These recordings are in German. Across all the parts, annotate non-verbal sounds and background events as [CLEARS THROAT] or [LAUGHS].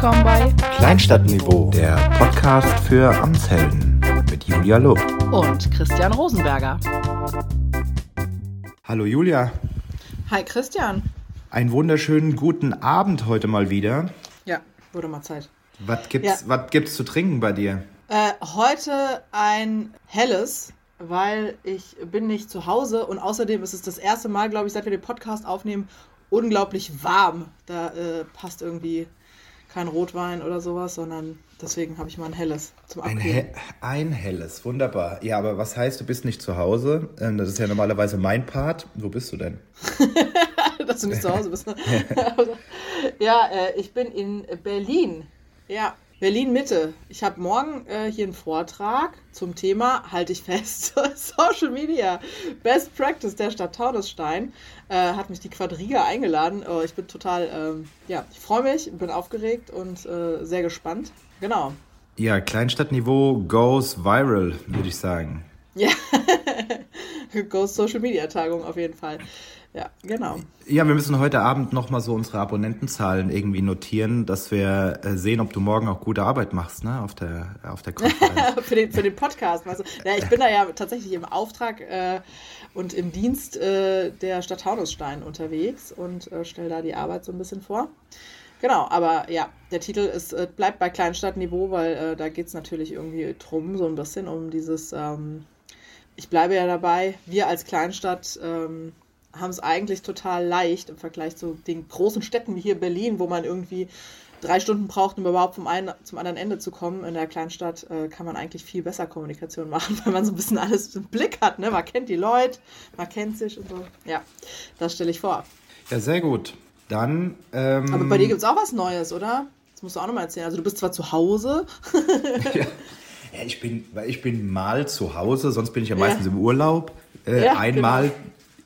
willkommen bei Kleinstadtniveau, der Podcast für Amtshelden mit Julia Lupp. und Christian Rosenberger. Hallo Julia, Hi Christian. einen wunderschönen guten Abend heute mal wieder. Ja, wurde mal Zeit. Was gibt's, was gibt's zu trinken bei dir? Äh, heute ein helles, weil ich bin nicht zu Hause und außerdem ist es das erste Mal, glaube ich, seit wir den Podcast aufnehmen, unglaublich warm. Da äh, passt irgendwie kein Rotwein oder sowas, sondern deswegen habe ich mal ein helles zum Ein, Abkühlen. he ein helles, wunderbar. Ja, aber was heißt, du bist nicht zu Hause? Ähm, Das ist ja normalerweise mein Part. Wo bist du denn? [LAUGHS] dass du nicht zu Hause bist. ne? [LAUGHS] [LAUGHS] ja, äh, ich bin in Berlin. Ja, Berlin Mitte. Ich habe morgen äh, hier einen Vortrag zum Thema, halte ich fest, [LAUGHS] Social Media. Best Practice der Stadt Taunusstein. Äh, hat mich die Quadriga eingeladen. Oh, ich bin total, ähm, ja, ich freue mich, bin aufgeregt und äh, sehr gespannt. Genau. Ja, Kleinstadtniveau goes viral, würde ich sagen. Ja, [LAUGHS] Ghost Social Media Tagung auf jeden Fall. Ja, genau. Ja, wir müssen heute Abend nochmal so unsere Abonnentenzahlen irgendwie notieren, dass wir äh, sehen, ob du morgen auch gute Arbeit machst, ne, auf der, auf der Konferenz. [LAUGHS] für, den, für den Podcast. Weißt du? ja, ich bin da ja tatsächlich im Auftrag äh, und im Dienst äh, der Stadt Taunusstein unterwegs und äh, stelle da die Arbeit so ein bisschen vor. Genau, aber ja, der Titel ist, äh, bleibt bei Kleinstadtniveau, weil äh, da geht es natürlich irgendwie drum, so ein bisschen um dieses, ähm, ich bleibe ja dabei, wir als Kleinstadt ähm, haben es eigentlich total leicht im Vergleich zu den großen Städten wie hier Berlin, wo man irgendwie drei Stunden braucht, um überhaupt vom einen zum anderen Ende zu kommen. In der Kleinstadt äh, kann man eigentlich viel besser Kommunikation [LAUGHS] machen, weil man so ein bisschen alles im Blick hat. Ne? Man kennt die Leute, man kennt sich und so. Ja, das stelle ich vor. Ja, sehr gut. Dann. Ähm, Aber bei dir gibt es auch was Neues, oder? Das musst du auch nochmal erzählen. Also du bist zwar zu Hause. [LAUGHS] Ja, ich bin, weil ich bin mal zu Hause, sonst bin ich ja meistens im Urlaub. Äh, Ja, einmal genau.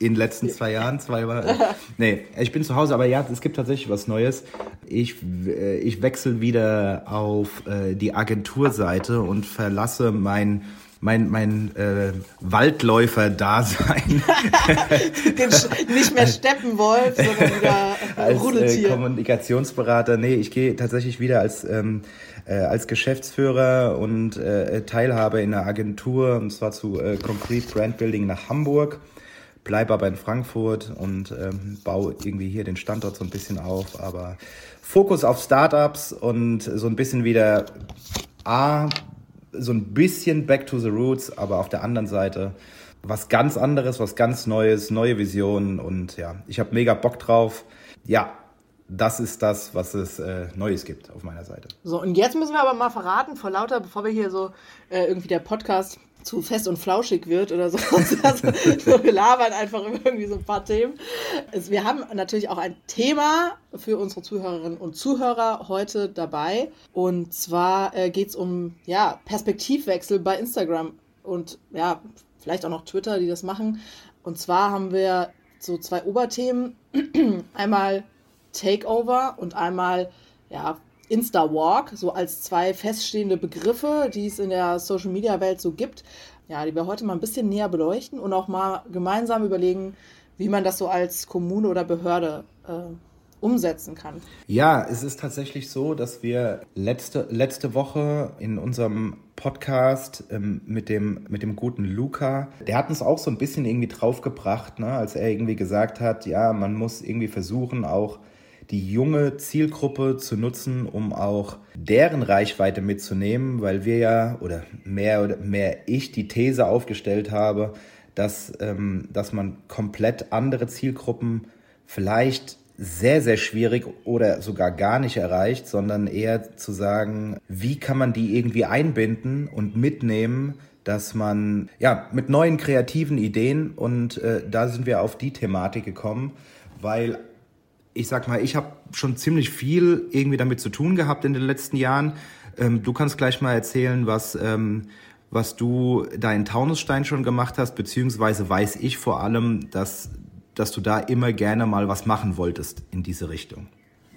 In den letzten zwei Jahren, zweimal. [LAUGHS] nee, ich bin zu Hause, aber ja, es gibt tatsächlich was Neues. Ich, äh, ich wechsle wieder auf äh, die Agenturseite und verlasse mein mein, mein äh, Waldläufer-Dasein [LAUGHS] nicht mehr Steppenwolf, sondern wieder äh, [LAUGHS] als äh, Rudeltier. Kommunikationsberater. Nee, ich gehe tatsächlich wieder als, ähm, äh, als Geschäftsführer und äh, Teilhaber in einer Agentur, und zwar zu äh, Concrete Brand Building nach Hamburg. Bleib aber in Frankfurt und ähm, baue irgendwie hier den Standort so ein bisschen auf. Aber Fokus auf Startups und so ein bisschen wieder A, so ein bisschen back to the roots, aber auf der anderen Seite was ganz anderes, was ganz Neues, neue Visionen und ja, ich habe mega Bock drauf. Ja, das ist das, was es äh, Neues gibt auf meiner Seite. So, und jetzt müssen wir aber mal verraten, vor lauter, bevor wir hier so äh, irgendwie der Podcast zu fest und flauschig wird oder so. [LAUGHS] also, so wir labern einfach über irgendwie so ein paar Themen. Also, wir haben natürlich auch ein Thema für unsere Zuhörerinnen und Zuhörer heute dabei. Und zwar äh, geht es um ja, Perspektivwechsel bei Instagram und ja, vielleicht auch noch Twitter, die das machen. Und zwar haben wir so zwei Oberthemen. [CLEARS THROAT] einmal Takeover und einmal ja, Insta-Walk, so als zwei feststehende Begriffe, die es in der Social-Media-Welt so gibt, ja, die wir heute mal ein bisschen näher beleuchten und auch mal gemeinsam überlegen, wie man das so als Kommune oder Behörde äh, umsetzen kann. Ja, es ist tatsächlich so, dass wir letzte, letzte Woche in unserem Podcast ähm, mit, dem, mit dem guten Luca, der hat uns auch so ein bisschen irgendwie draufgebracht, ne, als er irgendwie gesagt hat, ja, man muss irgendwie versuchen, auch die junge Zielgruppe zu nutzen, um auch deren Reichweite mitzunehmen, weil wir ja, oder mehr oder mehr ich die These aufgestellt habe, dass, ähm, dass man komplett andere Zielgruppen vielleicht sehr, sehr schwierig oder sogar gar nicht erreicht, sondern eher zu sagen, wie kann man die irgendwie einbinden und mitnehmen, dass man ja mit neuen kreativen Ideen und äh, da sind wir auf die Thematik gekommen, weil ich sag mal, ich habe schon ziemlich viel irgendwie damit zu tun gehabt in den letzten Jahren. Ähm, du kannst gleich mal erzählen, was, ähm, was du da in Taunusstein schon gemacht hast, beziehungsweise weiß ich vor allem, dass, dass du da immer gerne mal was machen wolltest in diese Richtung.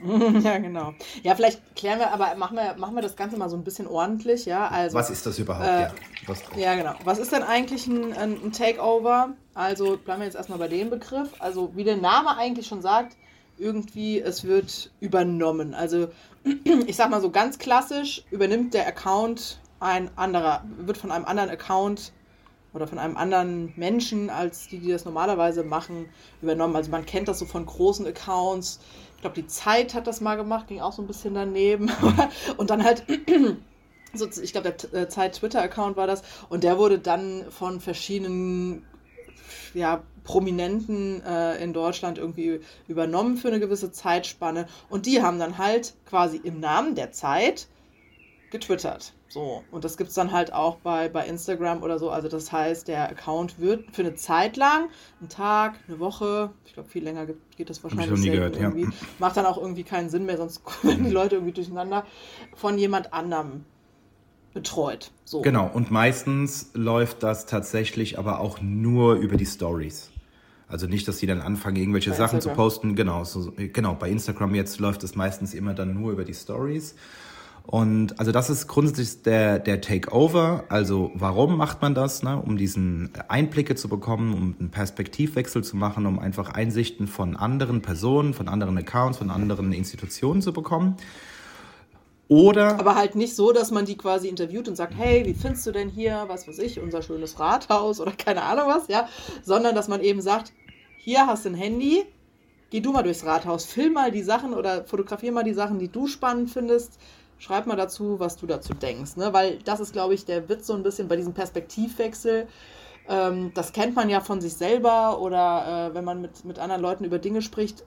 [LAUGHS] ja, genau. Ja, vielleicht klären wir, aber machen wir, machen wir das Ganze mal so ein bisschen ordentlich, ja. Also, Was ist das überhaupt? Äh, ja, was, Ja, genau. Was ist denn eigentlich ein, ein ein Takeover? Also bleiben wir jetzt erstmal bei dem Begriff. Also wie der Name eigentlich schon sagt, irgendwie, es wird übernommen. Also [CLEARS THROAT] ich sag mal so ganz klassisch, übernimmt der Account ein anderer, wird von einem anderen Account oder von einem anderen Menschen, als die, die das normalerweise machen, übernommen. Also man kennt das so von großen Accounts. Ich glaube, die Zeit hat das mal gemacht, ging auch so ein bisschen daneben. [LAUGHS] Und dann halt [CLEARS THROAT] ich glaube, der äh, Zeit Twitter-Account war das, und der wurde dann von verschiedenen ja, Prominenten äh, in Deutschland irgendwie übernommen für eine gewisse Zeitspanne. Und die haben dann halt quasi im Namen der Zeit getwittert. So, und das gibt es dann halt auch bei, bei Instagram oder so. Also das heißt, der Account wird für eine Zeit lang, einen Tag, eine Woche, ich glaube viel länger geht, das wahrscheinlich ich nie gehört, irgendwie. Ja. Macht dann auch irgendwie keinen Sinn mehr, sonst [LAUGHS] kommen die Leute irgendwie durcheinander, von jemand anderem betreut. So. Genau, und meistens läuft das tatsächlich aber auch nur über die Stories. Also nicht, dass sie dann anfangen, irgendwelche bei Sachen Instagram. zu posten. Genau, so, genau, bei Instagram jetzt läuft es meistens immer dann nur über die Stories. Und also das ist grundsätzlich der, der Takeover. Also warum macht man das? Ne? Um diesen Einblicke zu bekommen, um einen Perspektivwechsel zu machen, um einfach Einsichten von anderen Personen, von anderen Accounts, von anderen Institutionen zu bekommen. Oder. Aber halt nicht so, dass man die quasi interviewt und sagt, hey, wie findest du denn hier, was weiß ich, unser schönes Rathaus oder [LAUGHS] keine Ahnung was, ja, sondern dass man eben sagt, hier hast du ein Handy, geh du mal durchs Rathaus, film mal die Sachen oder fotografier mal die Sachen, die du spannend findest, schreib mal dazu, was du dazu denkst, ne? Weil das ist, glaube ich, der Witz so ein bisschen bei diesem Perspektivwechsel. Ähm, das kennt man ja von sich selber oder äh, wenn man mit, mit anderen Leuten über Dinge spricht,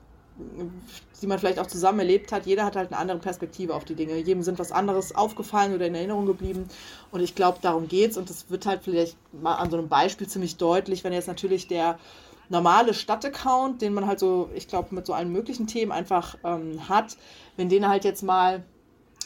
die man vielleicht auch zusammen erlebt hat. Jeder hat halt eine andere Perspektive auf die Dinge. Jedem sind was anderes aufgefallen oder in Erinnerung geblieben. Und ich glaube, darum geht's. Und das wird halt vielleicht mal an so einem Beispiel ziemlich deutlich, wenn jetzt natürlich der normale Stadtaccount, den man halt so, ich glaube, mit so allen möglichen Themen einfach ähm, hat, wenn den halt jetzt mal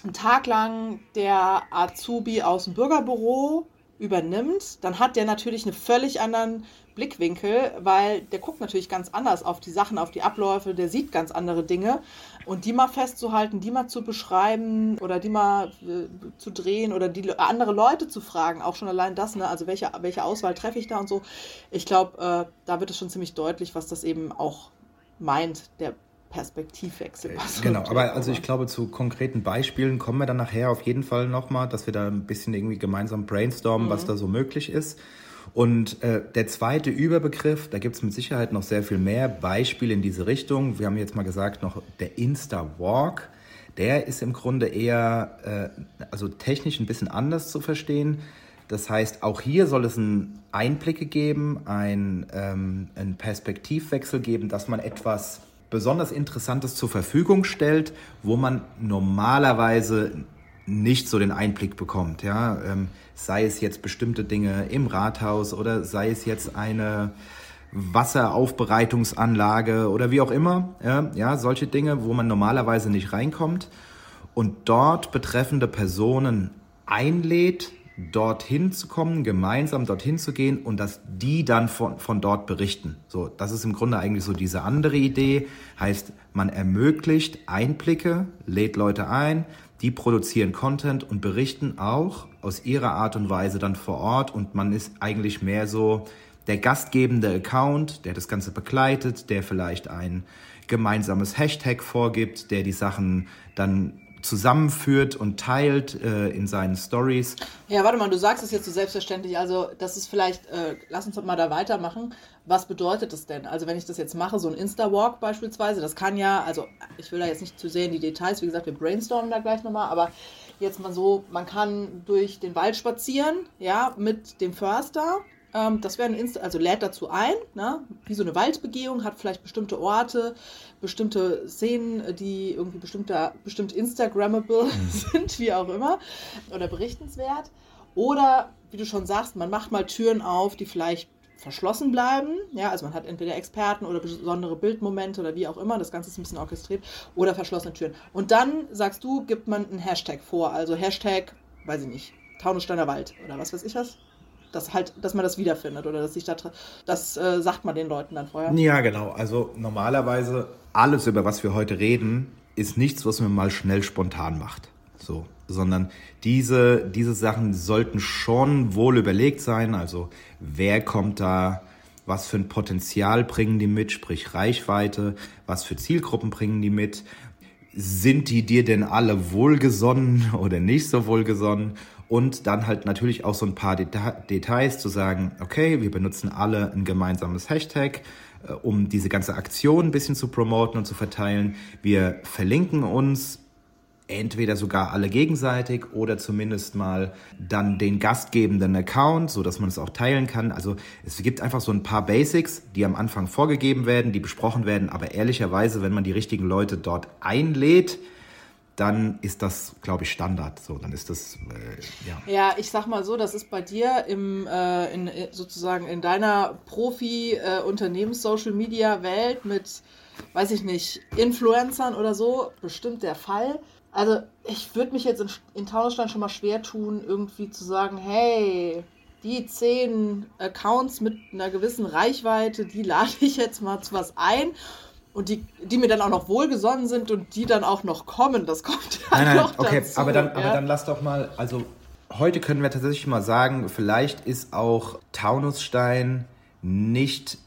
einen Tag lang der Azubi aus dem Bürgerbüro übernimmt, dann hat der natürlich einen völlig anderen Blickwinkel, weil der guckt natürlich ganz anders auf die Sachen, auf die Abläufe, der sieht ganz andere Dinge. Und die mal festzuhalten, die mal zu beschreiben oder die mal äh, zu drehen oder die andere Leute zu fragen, auch schon allein das, ne? Also welche, welche Auswahl treffe ich da und so. Ich glaube, äh, da wird es schon ziemlich deutlich, was das eben auch meint, der Perspektivwechsel. Äh, genau, aber also ich glaube, zu konkreten Beispielen kommen wir dann nachher auf jeden Fall nochmal, dass wir da ein bisschen irgendwie gemeinsam brainstormen, mhm. was da so möglich ist. Und äh, der zweite Überbegriff, da gibt es mit Sicherheit noch sehr viel mehr Beispiele in diese Richtung. Wir haben jetzt mal gesagt, noch der Insta-Walk. Der ist im Grunde eher, äh, also technisch ein bisschen anders zu verstehen. Das heißt, auch hier soll es einen Einblicke geben, ein, ähm, einen Perspektivwechsel geben, dass man etwas besonders Interessantes zur Verfügung stellt, wo man normalerweise nicht so den Einblick bekommt. Ja? Ähm, sei es jetzt bestimmte Dinge im Rathaus oder sei es jetzt eine Wasseraufbereitungsanlage oder wie auch immer. Ja, ja, solche Dinge, wo man normalerweise nicht reinkommt und dort betreffende Personen einlädt, dorthin zu kommen, gemeinsam dorthin zu gehen und dass die dann von, von dort berichten. So, das ist im Grunde eigentlich so diese andere Idee. Heißt, man ermöglicht Einblicke, lädt Leute ein, die produzieren Content und berichten auch aus ihrer Art und Weise dann vor Ort und man ist eigentlich mehr so der gastgebende Account, der das Ganze begleitet, der vielleicht ein gemeinsames Hashtag vorgibt, der die Sachen dann zusammenführt und teilt äh, in seinen Stories. Ja, warte mal, du sagst es jetzt so selbstverständlich. Also, das ist vielleicht, äh, lass uns doch mal da weitermachen. Was bedeutet das denn? Also, wenn ich das jetzt mache, so ein Insta-Walk beispielsweise, das kann ja, also, ich will da jetzt nicht zu sehen die Details, wie gesagt, wir brainstormen da gleich nochmal, aber jetzt mal so, man kann durch den Wald spazieren, ja, mit dem Förster ähm, das wäre ein Insta, also lädt dazu ein, ne? wie so eine Waldbegehung, hat vielleicht bestimmte Orte, bestimmte Szenen, die irgendwie bestimmte, bestimmt Instagrammable mhm. [LAUGHS] sind, wie auch immer, oder berichtenswert. Oder, wie du schon sagst, man macht mal Türen auf, die vielleicht verschlossen bleiben. Ja, also man hat entweder Experten oder besondere Bildmomente oder wie auch immer. Das Ganze ist ein bisschen orchestriert. Oder verschlossene Türen. Und dann, sagst du, gibt man einen Hashtag vor. Also Hashtag, weiß ich nicht, Taunussteiner Wald oder was weiß ich was dass halt, dass man das wiederfindet oder dass sich da, das äh, sagt man den Leuten dann vorher. Ja, genau. Also normalerweise alles, über was wir heute reden, ist nichts, was man mal schnell spontan macht. So, sondern diese, diese Sachen sollten schon wohl überlegt sein. Also wer kommt da was für ein Potenzial bringen die mit, sprich Reichweite, was für Zielgruppen bringen die mit, sind die dir denn alle wohlgesonnen [LAUGHS] oder nicht so wohlgesonnen? Und dann halt natürlich auch so ein paar Deta Details zu sagen, okay, wir benutzen alle ein gemeinsames Hashtag, äh, um diese ganze Aktion ein bisschen zu promoten und zu verteilen. Wir verlinken uns entweder sogar alle gegenseitig oder zumindest mal dann den gastgebenden Account, so dass man es auch teilen kann. Also es gibt einfach so ein paar Basics, die am Anfang vorgegeben werden, die besprochen werden, aber ehrlicherweise, wenn man die richtigen Leute dort einlädt, dann ist das, glaube ich, Standard. So, dann ist das, äh, ja. Ja, ich sag mal so, das ist bei dir im, äh, in, sozusagen in deiner Profi-Unternehmens-Social-Media-Welt mit, weiß ich nicht, Influencern oder so bestimmt der Fall. Also ich würde mich jetzt in, in Taunusstein schon mal schwer tun, irgendwie zu sagen, hey, die zehn Accounts mit einer gewissen Reichweite, die lade ich jetzt mal zu was ein. Und die, die mir dann auch noch wohlgesonnen sind und die dann auch noch kommen, das kommt ja [LAUGHS] nein, nein, noch okay, dazu, aber dann, ja? aber dann lass doch mal, also heute können wir tatsächlich mal sagen, vielleicht ist auch Taunusstein nicht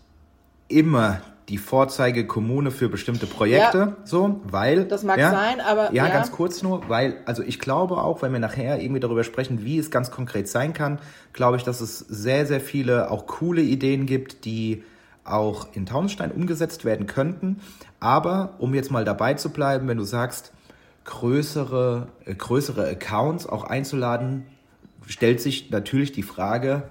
immer die Vorzeigekommune für bestimmte Projekte, ja, so, weil. Das mag ja, sein, aber. Ja, ja, ganz kurz nur, weil, also ich glaube auch, wenn wir nachher irgendwie darüber sprechen, wie es ganz konkret sein kann, glaube ich, dass es sehr, sehr viele auch coole Ideen gibt, die auch in Taunusstein umgesetzt werden könnten. Aber um jetzt mal dabei zu bleiben, wenn du sagst, größere, äh, größere Accounts auch einzuladen, stellt sich natürlich die Frage,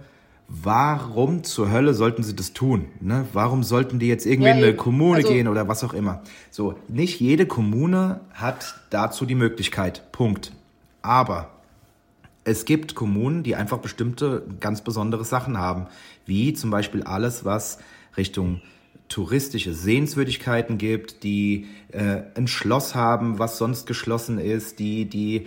warum zur Hölle sollten sie das tun? Ne? Warum sollten die jetzt irgendwie ja, in eine Kommune also, gehen oder was auch immer? So, nicht jede Kommune hat dazu die Möglichkeit. Punkt. Aber es gibt Kommunen, die einfach bestimmte ganz besondere Sachen haben, wie zum Beispiel alles, was Richtung touristische Sehenswürdigkeiten gibt, die äh, ein Schloss haben, was sonst geschlossen ist, die die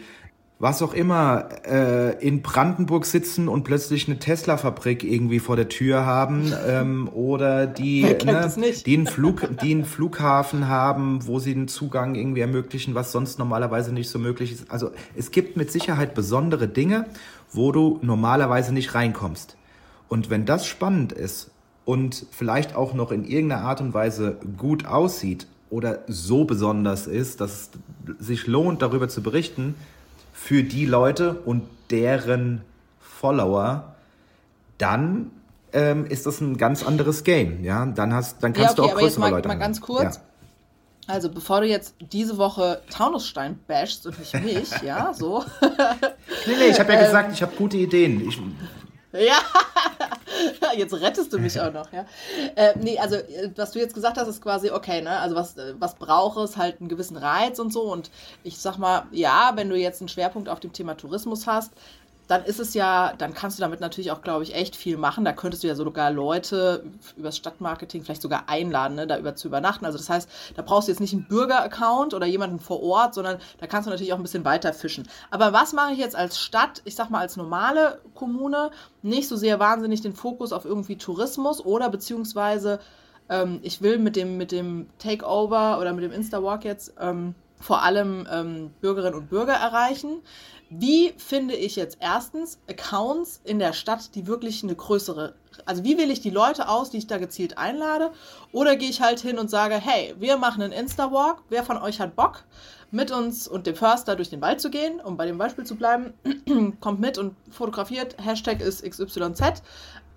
was auch immer, äh, in Brandenburg sitzen und plötzlich eine Tesla-Fabrik irgendwie vor der Tür haben [LAUGHS] ähm, oder die, ne, die, einen Flug, die einen Flughafen haben, wo sie den Zugang irgendwie ermöglichen, was sonst normalerweise nicht so möglich ist. Also es gibt mit Sicherheit besondere Dinge, wo du normalerweise nicht reinkommst. Und wenn das spannend ist und vielleicht auch noch in irgendeiner Art und Weise gut aussieht oder so besonders ist, dass es sich lohnt, darüber zu berichten, für die Leute und deren Follower, dann ähm, ist das ein ganz anderes Game. Ja, dann hast, dann kannst ja, okay, du auch größere mal, Leute. Mal ganz kurz. Ja. Also bevor du jetzt diese Woche Taunusstein bashst und nicht mich, [LAUGHS] ja, so. nee, nee, ich habe ja [LAUGHS] gesagt, ich habe gute Ideen. Ich, ja, [LAUGHS] jetzt rettest du mich auch noch, ja. Äh, nee, also äh, was du jetzt gesagt hast, ist quasi okay, ne? Also was, äh, was braucht es? Halt einen gewissen Reiz und so. Und ich sag mal, ja, wenn du jetzt einen Schwerpunkt auf dem Thema Tourismus hast, dann ist es ja, dann kannst du damit natürlich auch, glaube ich, echt viel machen. Da könntest du ja sogar Leute übers Stadtmarketing vielleicht sogar einladen, ne, da über zu übernachten. Also das heißt, da brauchst du jetzt nicht einen Bürger-Account oder jemanden vor Ort, sondern da kannst du natürlich auch ein bisschen weiter fischen. Aber was mache ich jetzt als Stadt, ich sag mal als normale Kommune, nicht so sehr wahnsinnig den Fokus auf irgendwie Tourismus oder beziehungsweise ähm, ich will mit dem, mit dem Takeover oder mit dem Insta-Walk jetzt ähm, vor allem ähm, Bürgerinnen und Bürger erreichen. Wie finde ich jetzt erstens Accounts in der Stadt, die wirklich eine größere, also wie wähle ich die Leute aus, die ich da gezielt einlade? Oder gehe ich halt hin und sage, hey, wir machen einen Insta-Walk, wer von euch hat Bock, mit uns und dem Förster durch den Wald zu gehen, um bei dem Beispiel zu bleiben, [CLEARS THROAT] kommt mit und fotografiert, Hashtag ist XYZ,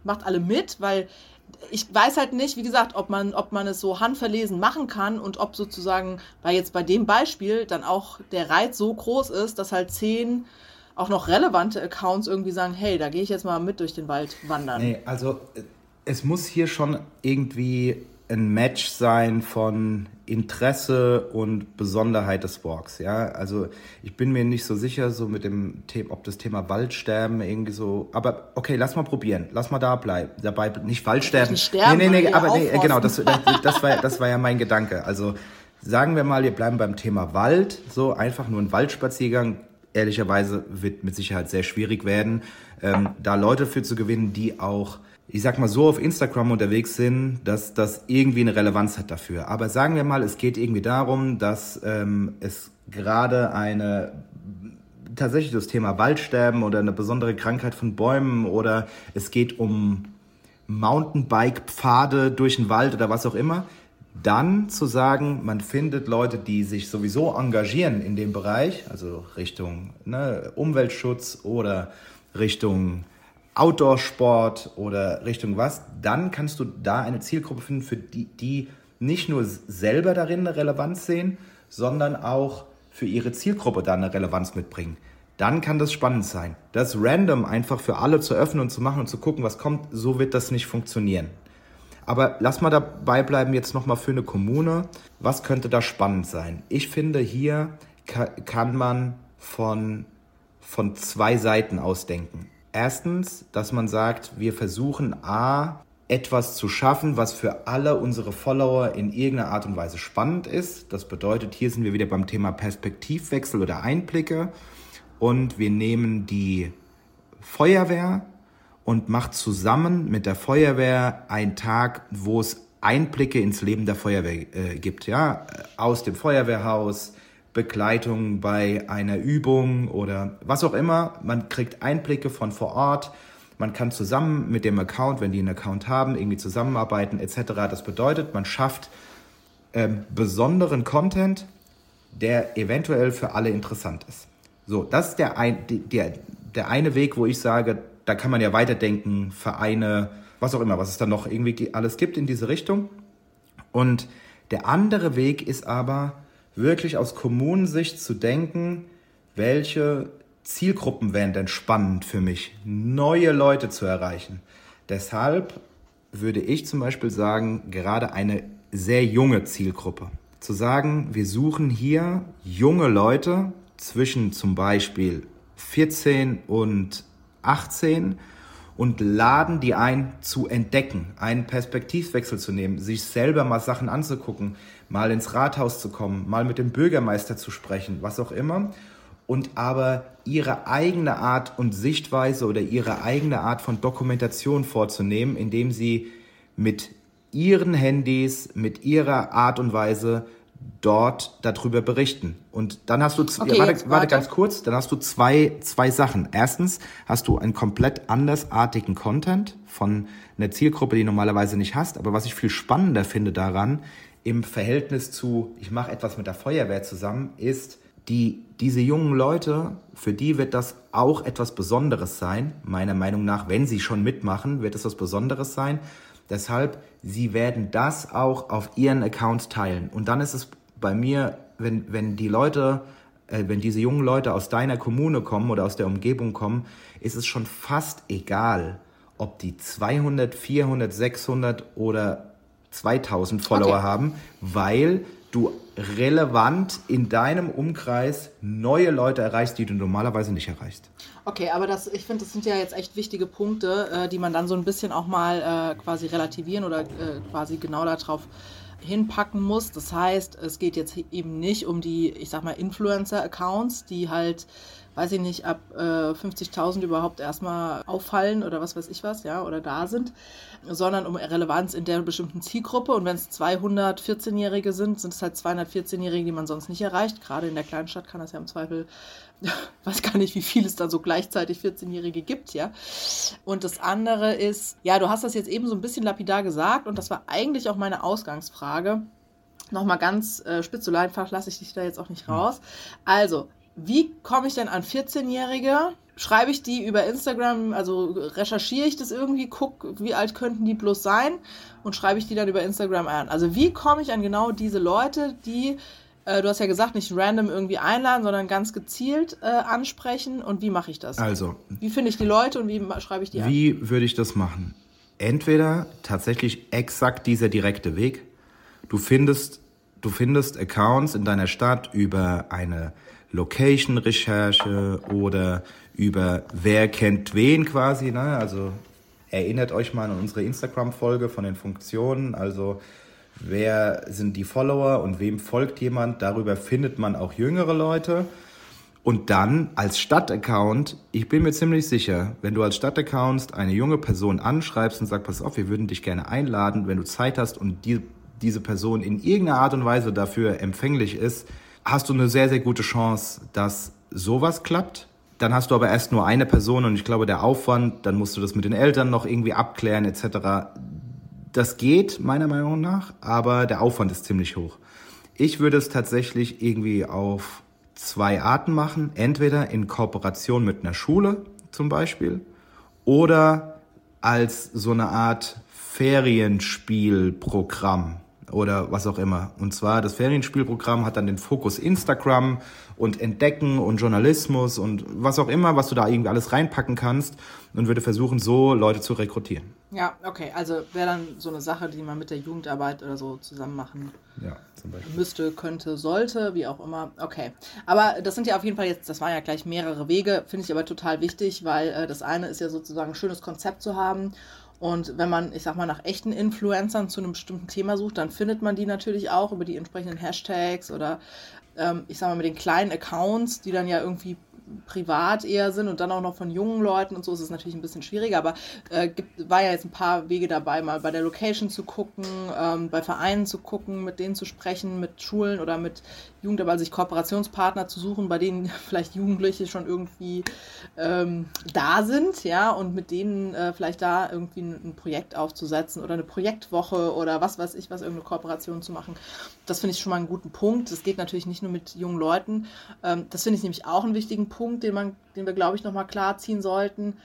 macht alle mit, weil ich weiß halt nicht, wie gesagt, ob man, ob man es so handverlesen machen kann und ob sozusagen, weil jetzt bei dem Beispiel dann auch der Reiz so groß ist, dass halt zehn auch noch relevante Accounts irgendwie sagen, hey, da gehe ich jetzt mal mit durch den Wald wandern. Nee, also es muss hier schon irgendwie ein Match sein von Interesse und Besonderheit des Walks. Ja, also ich bin mir nicht so sicher, so mit dem Thema, ob das Thema Waldsterben irgendwie so. Aber okay, lass mal probieren. Lass mal da bleiben. Dabei nicht Waldsterben. Nicht sterben, nee, nee, nee, aber nee, genau, das, das, das, war, das war ja mein Gedanke. Also sagen wir mal, wir bleiben beim Thema Wald. So einfach nur ein Waldspaziergang. Ehrlicherweise wird mit Sicherheit sehr schwierig werden, ähm, da Leute für zu gewinnen, die auch ich sag mal, so auf Instagram unterwegs sind, dass das irgendwie eine Relevanz hat dafür. Aber sagen wir mal, es geht irgendwie darum, dass ähm, es gerade eine tatsächlich das Thema Waldsterben oder eine besondere Krankheit von Bäumen oder es geht um Mountainbike-Pfade durch den Wald oder was auch immer. Dann zu sagen, man findet Leute, die sich sowieso engagieren in dem Bereich, also Richtung ne, Umweltschutz oder Richtung Outdoor-Sport oder Richtung was, dann kannst du da eine Zielgruppe finden, für die, die nicht nur selber darin eine Relevanz sehen, sondern auch für ihre Zielgruppe da eine Relevanz mitbringen. Dann kann das spannend sein. Das random einfach für alle zu öffnen und zu machen und zu gucken, was kommt, so wird das nicht funktionieren. Aber lass mal dabei bleiben jetzt nochmal für eine Kommune. Was könnte da spannend sein? Ich finde, hier kann man von, von zwei Seiten ausdenken. Erstens, dass man sagt, wir versuchen A, etwas zu schaffen, was für alle unsere Follower in irgendeiner Art und Weise spannend ist. Das bedeutet, hier sind wir wieder beim Thema Perspektivwechsel oder Einblicke. Und wir nehmen die Feuerwehr und macht zusammen mit der Feuerwehr einen Tag, wo es Einblicke ins Leben der Feuerwehr äh, gibt. Ja, aus dem Feuerwehrhaus, Begleitung bei einer Übung oder was auch immer. Man kriegt Einblicke von vor Ort. Man kann zusammen mit dem Account, wenn die einen Account haben, irgendwie zusammenarbeiten etc. Das bedeutet, man schafft ähm, besonderen Content, der eventuell für alle interessant ist. So, das ist der, ein, der, der eine Weg, wo ich sage, da kann man ja weiterdenken, Vereine, was auch immer, was es dann noch irgendwie alles gibt in diese Richtung. Und der andere Weg ist aber, wirklich aus Kommunensicht zu denken, welche Zielgruppen wären denn spannend für mich, neue Leute zu erreichen. Deshalb würde ich zum Beispiel sagen, gerade eine sehr junge Zielgruppe. Zu sagen, wir suchen hier junge Leute zwischen zum Beispiel 14 und 18 und laden die ein zu entdecken, einen Perspektivwechsel zu nehmen, sich selber mal Sachen anzugucken, mal ins Rathaus zu kommen, mal mit dem Bürgermeister zu sprechen, was auch immer, und aber ihre eigene Art und Sichtweise oder ihre eigene Art von Dokumentation vorzunehmen, indem sie mit ihren Handys, mit ihrer Art und Weise dort darüber berichten. Und dann hast du, okay, ja, warte, warte ganz kurz, dann hast du zwei, zwei Sachen. Erstens hast du einen komplett andersartigen Content von einer Zielgruppe, die du normalerweise nicht hast. Aber was ich viel spannender finde daran, im Verhältnis zu, ich mache etwas mit der Feuerwehr zusammen, ist, die, diese jungen Leute, für die wird das auch etwas Besonderes sein, meiner Meinung nach, wenn sie schon mitmachen, wird es was Besonderes sein. Deshalb, sie werden das auch auf ihren Account teilen. Und dann ist es bei mir, wenn, wenn die Leute, äh, wenn diese jungen Leute aus deiner Kommune kommen oder aus der Umgebung kommen, ist es schon fast egal, ob die 200, 400, 600 oder 2000 Follower okay. haben, weil du relevant in deinem Umkreis neue Leute erreichst, die du normalerweise nicht erreichst. Okay, aber das, ich finde, das sind ja jetzt echt wichtige Punkte, äh, die man dann so ein bisschen auch mal äh, quasi relativieren oder äh, quasi genau darauf hinpacken muss. Das heißt, es geht jetzt eben nicht um die, ich sag mal, Influencer-Accounts, die halt, weiß ich nicht, ab äh, 50.000 überhaupt erstmal auffallen oder was weiß ich was, ja, oder da sind, sondern um Relevanz in der bestimmten Zielgruppe. Und wenn es 214-Jährige sind, sind es halt 214-Jährige, die man sonst nicht erreicht. Gerade in der Kleinstadt kann das ja im Zweifel [LAUGHS] weiß gar nicht, wie viel es da so gleichzeitig 14-Jährige gibt, ja. Und das andere ist, ja, du hast das jetzt eben so ein bisschen lapidar gesagt und das war eigentlich auch meine Ausgangsfrage. Nochmal ganz äh, spitz, so einfach lasse ich dich da jetzt auch nicht hm. raus. Also, wie komme ich denn an 14-Jährige? Schreibe ich die über Instagram, also recherchiere ich das irgendwie, gucke, wie alt könnten die bloß sein und schreibe ich die dann über Instagram an. Also wie komme ich an genau diese Leute, die äh, du hast ja gesagt, nicht random irgendwie einladen, sondern ganz gezielt äh, ansprechen. Und wie mache ich das? Also. Wie finde ich die Leute und wie schreibe ich die wie an? Wie würde ich das machen? Entweder tatsächlich exakt dieser direkte Weg. Du findest, du findest Accounts in deiner Stadt über eine Location-Recherche oder über wer kennt wen quasi. Ne? Also erinnert euch mal an unsere Instagram-Folge von den Funktionen. Also wer sind die Follower und wem folgt jemand. Darüber findet man auch jüngere Leute. Und dann als Stadtaccount, ich bin mir ziemlich sicher, wenn du als Stadtaccount eine junge Person anschreibst und sagst, pass auf, wir würden dich gerne einladen, wenn du Zeit hast und die, diese Person in irgendeiner Art und Weise dafür empfänglich ist, hast du eine sehr, sehr gute Chance, dass sowas klappt. dann hast du aber erst nur eine Person und ich glaube, der Aufwand, dann musst du das mit den Eltern noch irgendwie abklären etc. Das geht meiner Meinung nach, aber der Aufwand ist ziemlich hoch. Ich würde es tatsächlich irgendwie auf zwei Arten machen. Entweder in Kooperation mit einer Schule zum Beispiel oder als so eine Art Ferienspielprogramm oder was auch immer. Und zwar das Ferienspielprogramm hat dann den Fokus Instagram und Entdecken und Journalismus und was auch immer, was du da irgendwie alles reinpacken kannst und würde versuchen, so Leute zu rekrutieren. Ja, okay, also wäre dann so eine Sache, die man mit der Jugendarbeit oder so zusammen machen ja, müsste, könnte, sollte, wie auch immer. Okay, aber das sind ja auf jeden Fall jetzt, das waren ja gleich mehrere Wege, finde ich aber total wichtig, weil äh, das eine ist ja sozusagen ein schönes Konzept zu haben und wenn man, ich sag mal, nach echten Influencern zu einem bestimmten Thema sucht, dann findet man die natürlich auch über die entsprechenden Hashtags oder ähm, ich sag mal mit den kleinen Accounts, die dann ja irgendwie privat eher sind und dann auch noch von jungen Leuten und so ist es natürlich ein bisschen schwieriger, aber äh, gibt, war ja jetzt ein paar Wege dabei, mal bei der Location zu gucken, ähm, bei Vereinen zu gucken, mit denen zu sprechen, mit Schulen oder mit Jugendarbeit, sich Kooperationspartner zu suchen, bei denen [LAUGHS] vielleicht Jugendliche schon irgendwie ähm, da sind, ja, und mit denen äh, vielleicht da irgendwie ein, ein, Projekt aufzusetzen oder eine Projektwoche oder was weiß ich, was irgendeine Kooperation zu machen. Das finde ich schon mal einen guten Punkt. Das geht natürlich nicht nur mit jungen Leuten. Ähm, das finde ich nämlich auch einen wichtigen Punkt, den man, den wir, glaube ich, nochmal klar ziehen sollten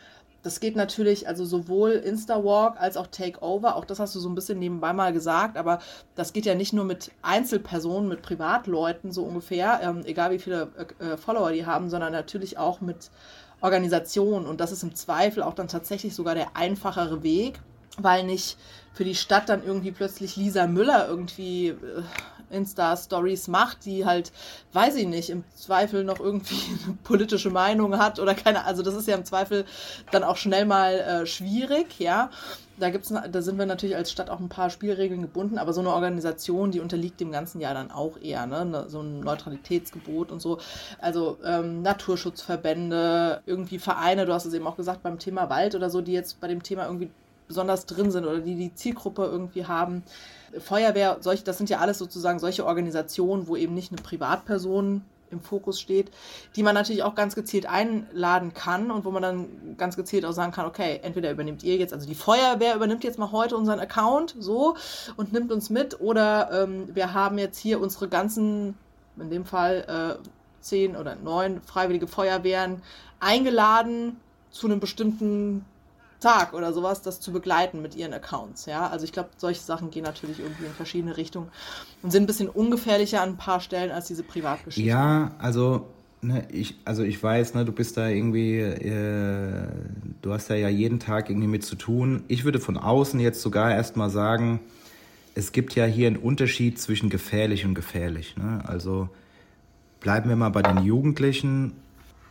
das geht natürlich, also sowohl Insta-Walk als auch Takeover, auch das hast du so ein bisschen nebenbei mal gesagt, aber das geht ja nicht nur mit Einzelpersonen, mit Privatleuten so ungefähr, ähm, egal wie viele äh, Follower die haben, sondern natürlich auch mit Organisationen. Und das ist im Zweifel auch dann tatsächlich sogar der einfachere Weg, weil nicht für die Stadt dann irgendwie plötzlich Lisa Müller irgendwie. Äh, Insta-Stories macht, die halt, weiß ich nicht, im Zweifel noch irgendwie [LAUGHS] eine politische Meinung hat oder keine, also das ist ja im Zweifel dann auch schnell mal äh, schwierig, ja. Da gibt's, da sind wir natürlich als Stadt auch ein paar Spielregeln gebunden, aber so eine Organisation, die unterliegt dem ganzen Jahr dann auch eher, ne? ne so ein Neutralitätsgebot und so. Also ähm, Naturschutzverbände, irgendwie Vereine, du hast es eben auch gesagt beim Thema Wald oder so, die jetzt bei dem Thema irgendwie besonders drin sind oder die die Zielgruppe irgendwie haben. Feuerwehr, solch, das sind ja alles sozusagen solche Organisationen, wo eben nicht eine Privatperson im Fokus steht, die man natürlich auch ganz gezielt einladen kann und wo man dann ganz gezielt auch sagen kann, okay, entweder übernehmt ihr jetzt, also die Feuerwehr übernimmt jetzt mal heute unseren Account so und nimmt uns mit oder ähm, wir haben jetzt hier unsere ganzen, in dem Fall äh, zehn oder neun freiwillige Feuerwehren eingeladen zu einem bestimmten Tag oder sowas, das zu begleiten mit ihren Accounts. Ja, also ich glaube, solche Sachen gehen natürlich irgendwie in verschiedene Richtungen und sind ein bisschen ungefährlicher an ein paar Stellen als diese Privatgeschichten. Ja, also ne, ich, also ich weiß, ne, du bist da irgendwie, äh, du hast da ja jeden Tag irgendwie mit zu tun. Ich würde von außen jetzt sogar erstmal sagen, es gibt ja hier einen Unterschied zwischen gefährlich und gefährlich. Ne? Also bleiben wir mal bei den Jugendlichen.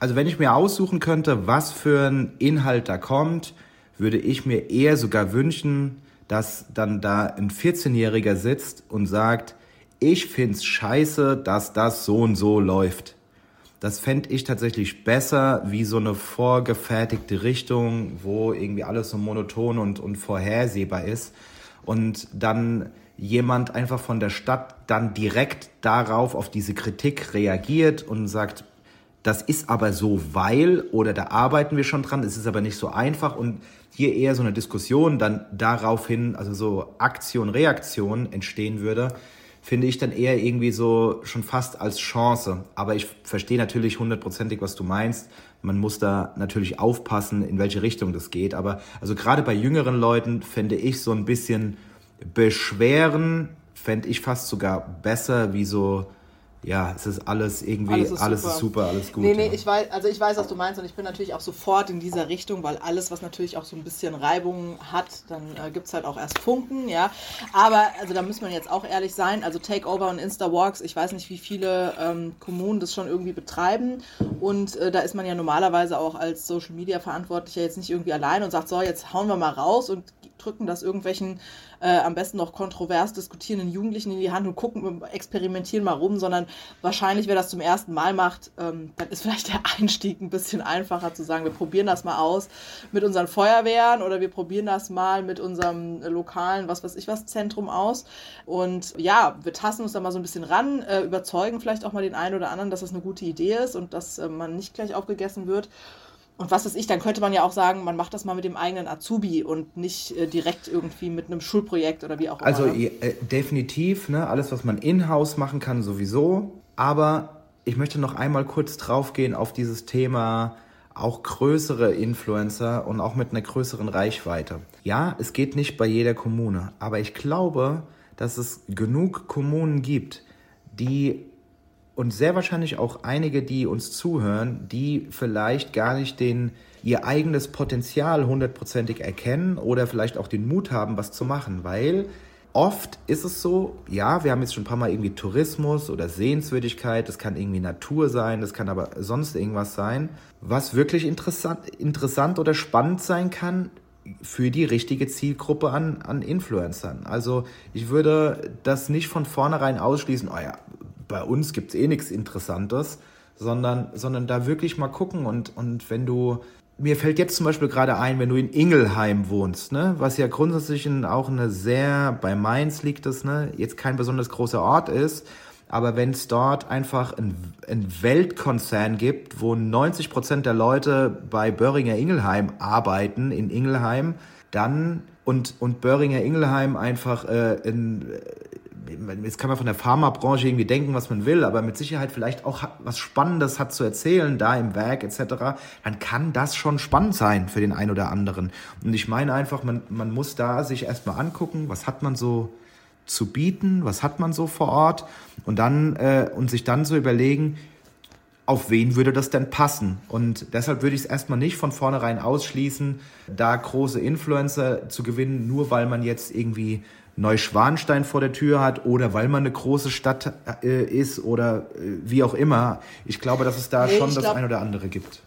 Also wenn ich mir aussuchen könnte, was für ein Inhalt da kommt, würde ich mir eher sogar wünschen, dass dann da ein 14-Jähriger sitzt und sagt, ich find's scheiße, dass das so und so läuft. Das fände ich tatsächlich besser wie so eine vorgefertigte Richtung, wo irgendwie alles so monoton und, und vorhersehbar ist. Und dann jemand einfach von der Stadt dann direkt darauf, auf diese Kritik reagiert und sagt, das ist aber so, weil, oder da arbeiten wir schon dran, es ist aber nicht so einfach und hier eher so eine Diskussion dann daraufhin, also so Aktion, Reaktion entstehen würde, finde ich dann eher irgendwie so schon fast als Chance. Aber ich verstehe natürlich hundertprozentig, was du meinst. Man muss da natürlich aufpassen, in welche Richtung das geht. Aber also gerade bei jüngeren Leuten fände ich so ein bisschen beschweren, fände ich fast sogar besser, wie so ja, es ist alles irgendwie, alles ist, alles super. ist super, alles gut. Nee, nee, ja. ich weiß, also ich weiß, was du meinst und ich bin natürlich auch sofort in dieser Richtung, weil alles, was natürlich auch so ein bisschen Reibung hat, dann äh, gibt es halt auch erst Funken, ja. Aber, also da muss man jetzt auch ehrlich sein, also Takeover und Insta-Walks, ich weiß nicht, wie viele ähm, Kommunen das schon irgendwie betreiben und äh, da ist man ja normalerweise auch als Social-Media-Verantwortlicher jetzt nicht irgendwie allein und sagt, so, jetzt hauen wir mal raus und drücken das irgendwelchen äh, am besten noch kontrovers diskutierenden Jugendlichen in die Hand und gucken, experimentieren mal rum, sondern wahrscheinlich, wer das zum ersten Mal macht, ähm, dann ist [LAUGHS] vielleicht der Einstieg ein bisschen einfacher zu sagen, wir probieren das mal aus mit unseren Feuerwehren oder wir probieren das mal mit unserem lokalen, was weiß ich was, Zentrum aus. Und ja, wir tasten uns da mal so ein bisschen ran, äh, überzeugen vielleicht auch mal den einen oder anderen, dass das eine gute Idee ist und dass äh, man nicht gleich aufgegessen wird. Und was weiß ich, dann könnte man ja auch sagen, man macht das mal mit dem eigenen Azubi und nicht äh, direkt irgendwie mit einem Schulprojekt oder wie auch also, immer. Also äh, definitiv, ne, alles, was man in-house machen kann, sowieso. Aber ich möchte noch einmal kurz draufgehen auf dieses Thema auch größere Influencer und auch mit einer größeren Reichweite. Ja, es geht nicht bei jeder Kommune, aber ich glaube, dass es genug Kommunen gibt, die und sehr wahrscheinlich auch einige, die uns zuhören, die vielleicht gar nicht den, ihr eigenes Potenzial hundertprozentig erkennen oder vielleicht auch den Mut haben, was zu machen, weil oft ist es so, ja, wir haben jetzt schon ein paar Mal irgendwie Tourismus oder Sehenswürdigkeit, das kann irgendwie Natur sein, das kann aber sonst irgendwas sein, was wirklich interessant, interessant oder spannend sein kann für die richtige Zielgruppe an, an Influencern. Also ich würde das nicht von vornherein ausschließen, oh ja, bei uns gibt es eh nichts Interessantes, sondern, sondern da wirklich mal gucken und, und wenn du, mir fällt jetzt zum Beispiel gerade ein, wenn du in Ingelheim wohnst, ne, was ja grundsätzlich auch eine sehr, bei Mainz liegt das, ne, jetzt kein besonders großer Ort ist, aber wenn es dort einfach ein, ein Weltkonzern gibt, wo 90 Prozent der Leute bei Böhringer Ingelheim arbeiten, in Ingelheim, dann und, und Böhringer Ingelheim einfach äh, in, jetzt kann man von der Pharmabranche irgendwie denken, was man will, aber mit Sicherheit vielleicht auch was Spannendes hat zu erzählen, da im Werk etc., dann kann das schon spannend sein für den einen oder anderen. Und ich meine einfach, man, man muss da sich erstmal angucken, was hat man so zu bieten, was hat man so vor Ort und dann äh, und sich dann so überlegen, auf wen würde das denn passen? Und deshalb würde ich es erstmal nicht von vornherein ausschließen, da große Influencer zu gewinnen, nur weil man jetzt irgendwie Neuschwanstein vor der Tür hat oder weil man eine große Stadt äh, ist oder äh, wie auch immer. Ich glaube, dass es da nee, schon das glaub, ein oder andere gibt.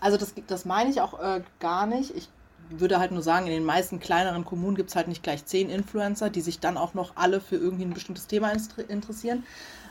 Also das, das meine ich auch äh, gar nicht. Ich würde halt nur sagen, in den meisten kleineren Kommunen gibt es halt nicht gleich zehn Influencer, die sich dann auch noch alle für irgendwie ein bestimmtes Thema interessieren,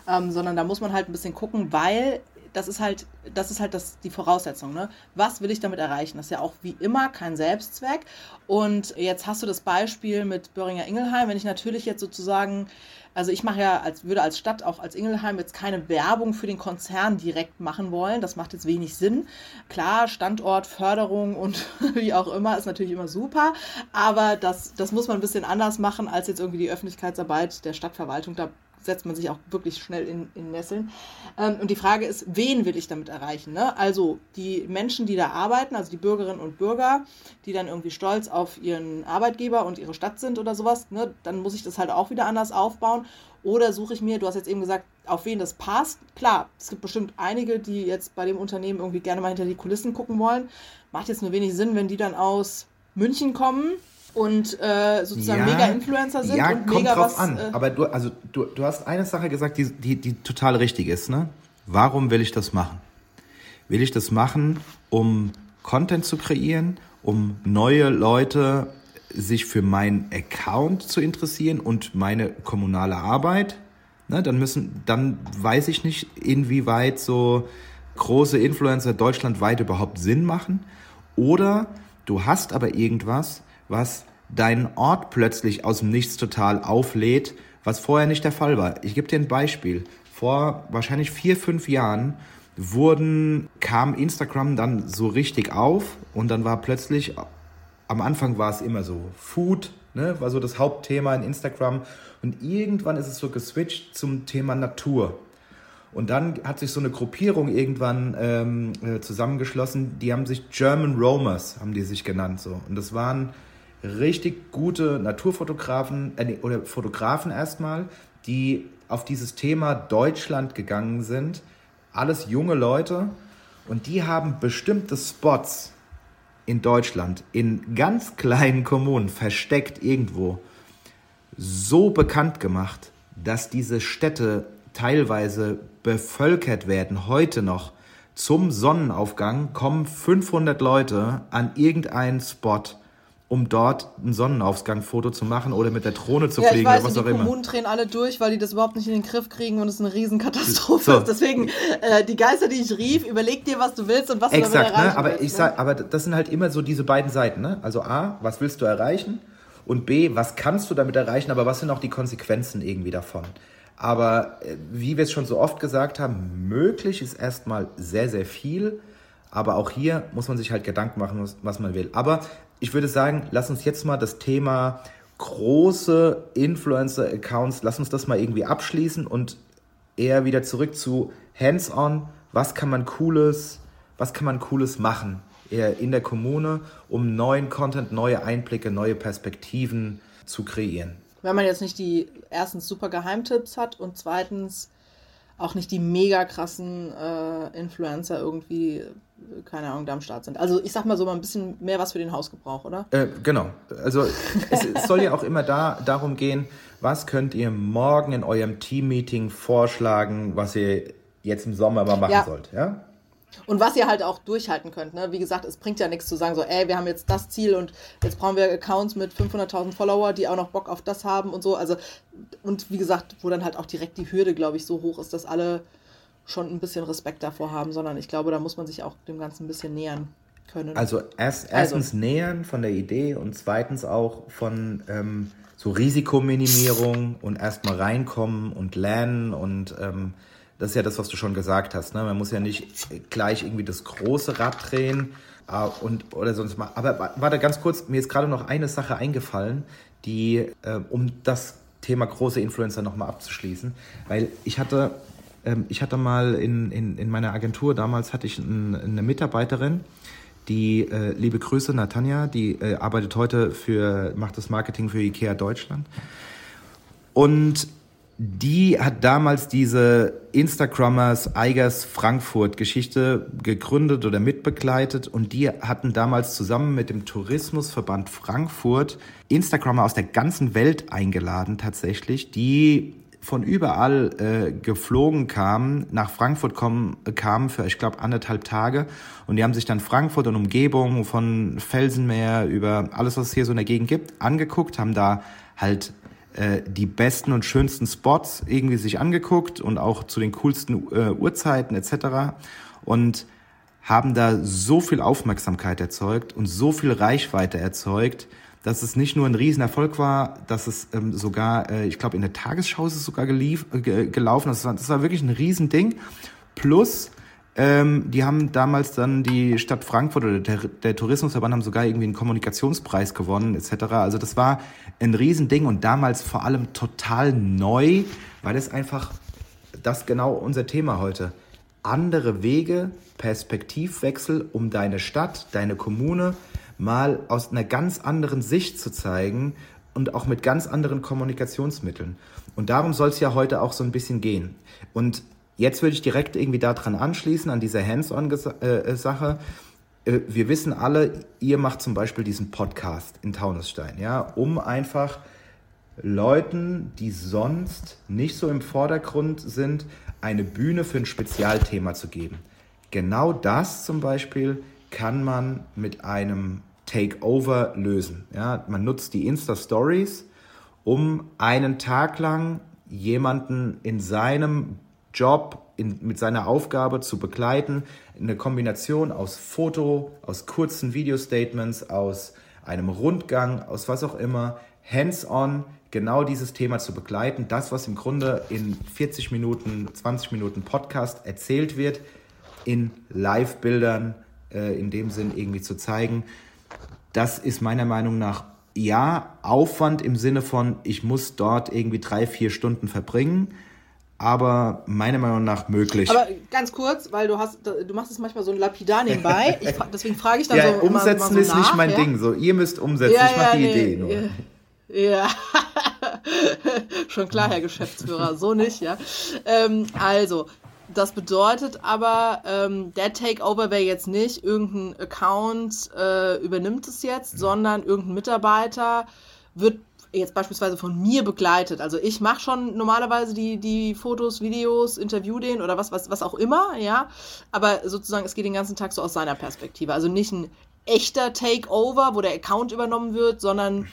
ähm, sondern da muss man halt ein bisschen gucken, weil das ist halt, das ist halt das, die Voraussetzung. Ne? Was will ich damit erreichen? Das ist ja auch wie immer kein Selbstzweck. Und jetzt hast du das Beispiel mit Böhringer Ingelheim. Wenn ich natürlich jetzt sozusagen, also ich mache ja, als würde als Stadt auch als Ingelheim jetzt keine Werbung für den Konzern direkt machen wollen. Das macht jetzt wenig Sinn. Klar, Standort, Förderung und [LAUGHS] wie auch immer ist natürlich immer super. Aber das, das muss man ein bisschen anders machen, als jetzt irgendwie die Öffentlichkeitsarbeit der Stadtverwaltung da setzt man sich auch wirklich schnell in, in Nesseln. Ähm, und die Frage ist, wen will ich damit erreichen? Ne? Also die Menschen, die da arbeiten, also die Bürgerinnen und Bürger, die dann irgendwie stolz auf ihren Arbeitgeber und ihre Stadt sind oder sowas, ne? dann muss ich das halt auch wieder anders aufbauen. Oder suche ich mir, du hast jetzt eben gesagt, auf wen das passt. Klar, es gibt bestimmt einige, die jetzt bei dem Unternehmen irgendwie gerne mal hinter die Kulissen gucken wollen. Macht jetzt nur wenig Sinn, wenn die dann aus München kommen und äh, sozusagen ja, Mega-Influencer sind ja, und kommt mega drauf was, an. Äh, Aber du, also du, du hast eine Sache gesagt, die, die, die total richtig ist. Ne? Warum will ich das machen? Will ich das machen, um Content zu kreieren, um neue Leute sich für meinen Account zu interessieren und meine kommunale Arbeit? Ne, dann müssen, dann weiß ich nicht, inwieweit so große Influencer deutschlandweit überhaupt Sinn machen. Oder du hast aber irgendwas, was deinen Ort plötzlich aus dem Nichts total auflädt, was vorher nicht der Fall war. Ich gebe dir ein Beispiel. Vor wahrscheinlich vier, fünf Jahren wurden, kam Instagram dann so richtig auf und dann war plötzlich, am Anfang war es immer so Food, ne, war so das Hauptthema in Instagram und irgendwann ist es so geswitcht zum Thema Natur. Und dann hat sich so eine Gruppierung irgendwann ähm, äh, zusammengeschlossen, die haben sich German Romers, haben die sich genannt so. Und das waren richtig gute Naturfotografen äh, oder Fotografen erstmal, die auf dieses Thema Deutschland gegangen sind. Alles junge Leute und die haben bestimmte Spots in Deutschland, in ganz kleinen Kommunen, versteckt irgendwo, so bekannt gemacht, dass diese Städte teilweise bevölkert werden, heute noch. Zum Sonnenaufgang kommen 500 Leute an irgendeinen Spot um dort ein Sonnenaufgangsfoto zu machen oder mit der Drohne zu ja, fliegen weiß, oder was auch immer. Die Kommunen drehen alle durch, weil die das überhaupt nicht in den Griff kriegen und es eine Riesenkatastrophe so. ist. Deswegen, äh, die Geister, die ich rief, überleg dir, was du willst und was Exakt, du damit erreichen ne? aber willst. Ich sag, ne? aber das sind halt immer so diese beiden Seiten. Ne? Also A, was willst du erreichen? Und B, was kannst du damit erreichen, aber was sind auch die Konsequenzen irgendwie davon? Aber äh, wie wir es schon so oft gesagt haben, möglich ist erstmal sehr, sehr viel. Aber auch hier muss man sich halt Gedanken machen, was man will. Aber ich würde sagen, lass uns jetzt mal das Thema große Influencer-Accounts, lass uns das mal irgendwie abschließen und eher wieder zurück zu Hands-on. Was kann man Cooles, was kann man Cooles machen in der Kommune, um neuen Content, neue Einblicke, neue Perspektiven zu kreieren? Wenn man jetzt nicht die erstens super Geheimtipps hat und zweitens auch nicht die mega krassen äh, Influencer irgendwie, keine Ahnung, da am Start sind. Also ich sag mal so mal ein bisschen mehr was für den Hausgebrauch, oder? Äh, genau. Also es, es, [LAUGHS] soll ja auch immer da, darum gehen, was könnt ihr morgen in eurem Team-Meeting vorschlagen, was ihr jetzt im Sommer mal machen ja. sollt, ja? Und was ihr halt auch durchhalten könnt. Ne? Wie gesagt, es bringt ja nichts zu sagen, so, ey, wir haben jetzt das Ziel und jetzt brauchen wir Accounts mit 500.000 Follower, die auch noch Bock auf das haben und so. Also, und wie gesagt, wo dann halt auch direkt die Hürde, glaube ich, so hoch ist, dass alle schon ein bisschen Respekt davor haben, sondern ich glaube, da muss man sich auch dem Ganzen ein bisschen nähern können. Also, erst, erstens also. nähern von der Idee und zweitens auch von ähm, so Risikominimierung und erstmal reinkommen und lernen und ähm, das ist ja das, was du schon gesagt hast. Ne? Man muss ja nicht gleich irgendwie das große Rad drehen äh, und, oder sonst mal. Aber warte ganz kurz, mir ist gerade noch eine Sache eingefallen, die, äh, um das Thema große Influencer nochmal abzuschließen, weil ich hatte, ich hatte mal in, in, in meiner Agentur, damals hatte ich ein, eine Mitarbeiterin, die, äh, liebe Grüße, Natanja, die äh, arbeitet heute für, macht das Marketing für IKEA Deutschland. Und die hat damals diese Instagrammers Eigers Frankfurt Geschichte gegründet oder mitbegleitet und die hatten damals zusammen mit dem Tourismusverband Frankfurt Instagrammer aus der ganzen Welt eingeladen tatsächlich, die von überall äh, geflogen kamen, nach Frankfurt kommen, kamen für, ich glaube, anderthalb Tage. Und die haben sich dann Frankfurt und Umgebung von Felsenmeer über alles, was es hier so in der Gegend gibt, angeguckt, haben da halt äh, die besten und schönsten Spots irgendwie sich angeguckt und auch zu den coolsten äh, Uhrzeiten etc. Und haben da so viel Aufmerksamkeit erzeugt und so viel Reichweite erzeugt, dass es nicht nur ein Riesenerfolg war, dass es ähm, sogar, äh, ich glaube, in der Tagesschau ist es sogar gelief, äh, gelaufen. Das war, das war wirklich ein Riesending. Plus ähm, die haben damals dann die Stadt Frankfurt oder der, der Tourismusverband haben sogar irgendwie einen Kommunikationspreis gewonnen etc. Also das war ein Riesending und damals vor allem total neu, weil es einfach das genau unser Thema heute. Andere Wege, Perspektivwechsel, um deine Stadt, deine Kommune mal aus einer ganz anderen Sicht zu zeigen und auch mit ganz anderen Kommunikationsmitteln. Und darum soll es ja heute auch so ein bisschen gehen. Und Jetzt würde ich direkt irgendwie daran anschließen, an dieser Hands-on-Sache. Äh, äh, wir wissen alle, ihr macht zum Beispiel diesen Podcast in Taunusstein, ja, um einfach Leuten, die sonst nicht so im Vordergrund sind, eine Bühne für ein Spezialthema zu geben. Genau das zum Beispiel kann man mit einem Takeover lösen. Ja, man nutzt die Insta-Stories, um einen Tag lang jemanden in seinem Job in, mit seiner Aufgabe zu begleiten. Eine Kombination aus Foto, aus kurzen Video-Statements, aus einem Rundgang, aus was auch immer, hands-on genau dieses Thema zu begleiten. Das, was im Grunde in 40 Minuten, 20 Minuten Podcast erzählt wird, in Live-Bildern äh, in dem Sinn irgendwie zu zeigen. Das ist meiner Meinung nach ja Aufwand im Sinne von, ich muss dort irgendwie drei, vier Stunden verbringen aber meiner Meinung nach möglich. Aber ganz kurz, weil du hast, du machst es manchmal so ein Lapidar nebenbei. [LAUGHS] Ich, deswegen frage ich dann ja, so. Umsetzen immer, immer so ist nach, nicht mein ja? Ding. So, ihr müsst umsetzen. Ja, ich mache die nee, Idee nur. Ja, [LAUGHS] schon klar, Herr Geschäftsführer, so nicht, ja. Ähm, also, das bedeutet aber, ähm, der Takeover wäre jetzt nicht, irgendein Account äh, übernimmt es jetzt, mhm. sondern irgendein Mitarbeiter wird jetzt beispielsweise von mir begleitet. Also ich mache schon normalerweise die, die Fotos, Videos, interview den oder was, was, was auch immer, ja. Aber sozusagen, es geht den ganzen Tag so aus seiner Perspektive. Also nicht ein echter Takeover, wo der Account übernommen wird, sondern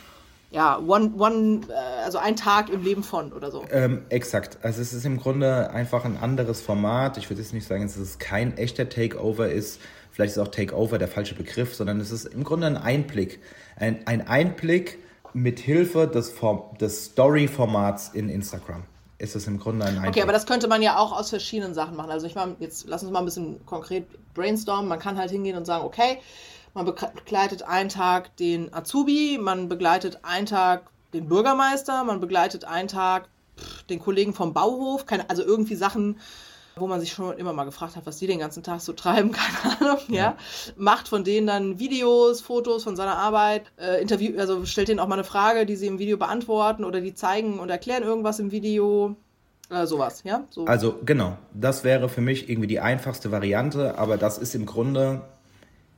ja, one, one, äh, also ein Tag im Leben von oder so. Ähm, exakt. Also es ist im Grunde einfach ein anderes Format. Ich würde jetzt nicht sagen, dass es kein echter Takeover ist. Vielleicht ist auch Takeover der falsche Begriff, sondern es ist im Grunde ein Einblick. Ein, ein Einblick mit Hilfe des, des Story-Formats in Instagram. Ist es im Grunde ein Einblick. Okay, aber das könnte man ja auch aus verschiedenen Sachen machen. Also ich meine, jetzt lass uns mal ein bisschen konkret brainstormen. Man kann halt hingehen und sagen, okay, man begleitet einen Tag den Azubi, man begleitet einen Tag den Bürgermeister, man begleitet einen Tag pff, den Kollegen vom Bauhof, keine, also irgendwie Sachen, wo man sich schon immer mal gefragt hat, was die den ganzen Tag so [LAUGHS] treiben, keine Ahnung, ja. ja. Macht von denen dann Videos, Fotos von seiner Arbeit, äh, Interview, also stellt denen auch mal eine Frage, die sie im Video beantworten oder die zeigen und erklären irgendwas im Video. Äh, sowas, ja? So. Also genau, das wäre für mich irgendwie die einfachste Variante, aber das ist im Grunde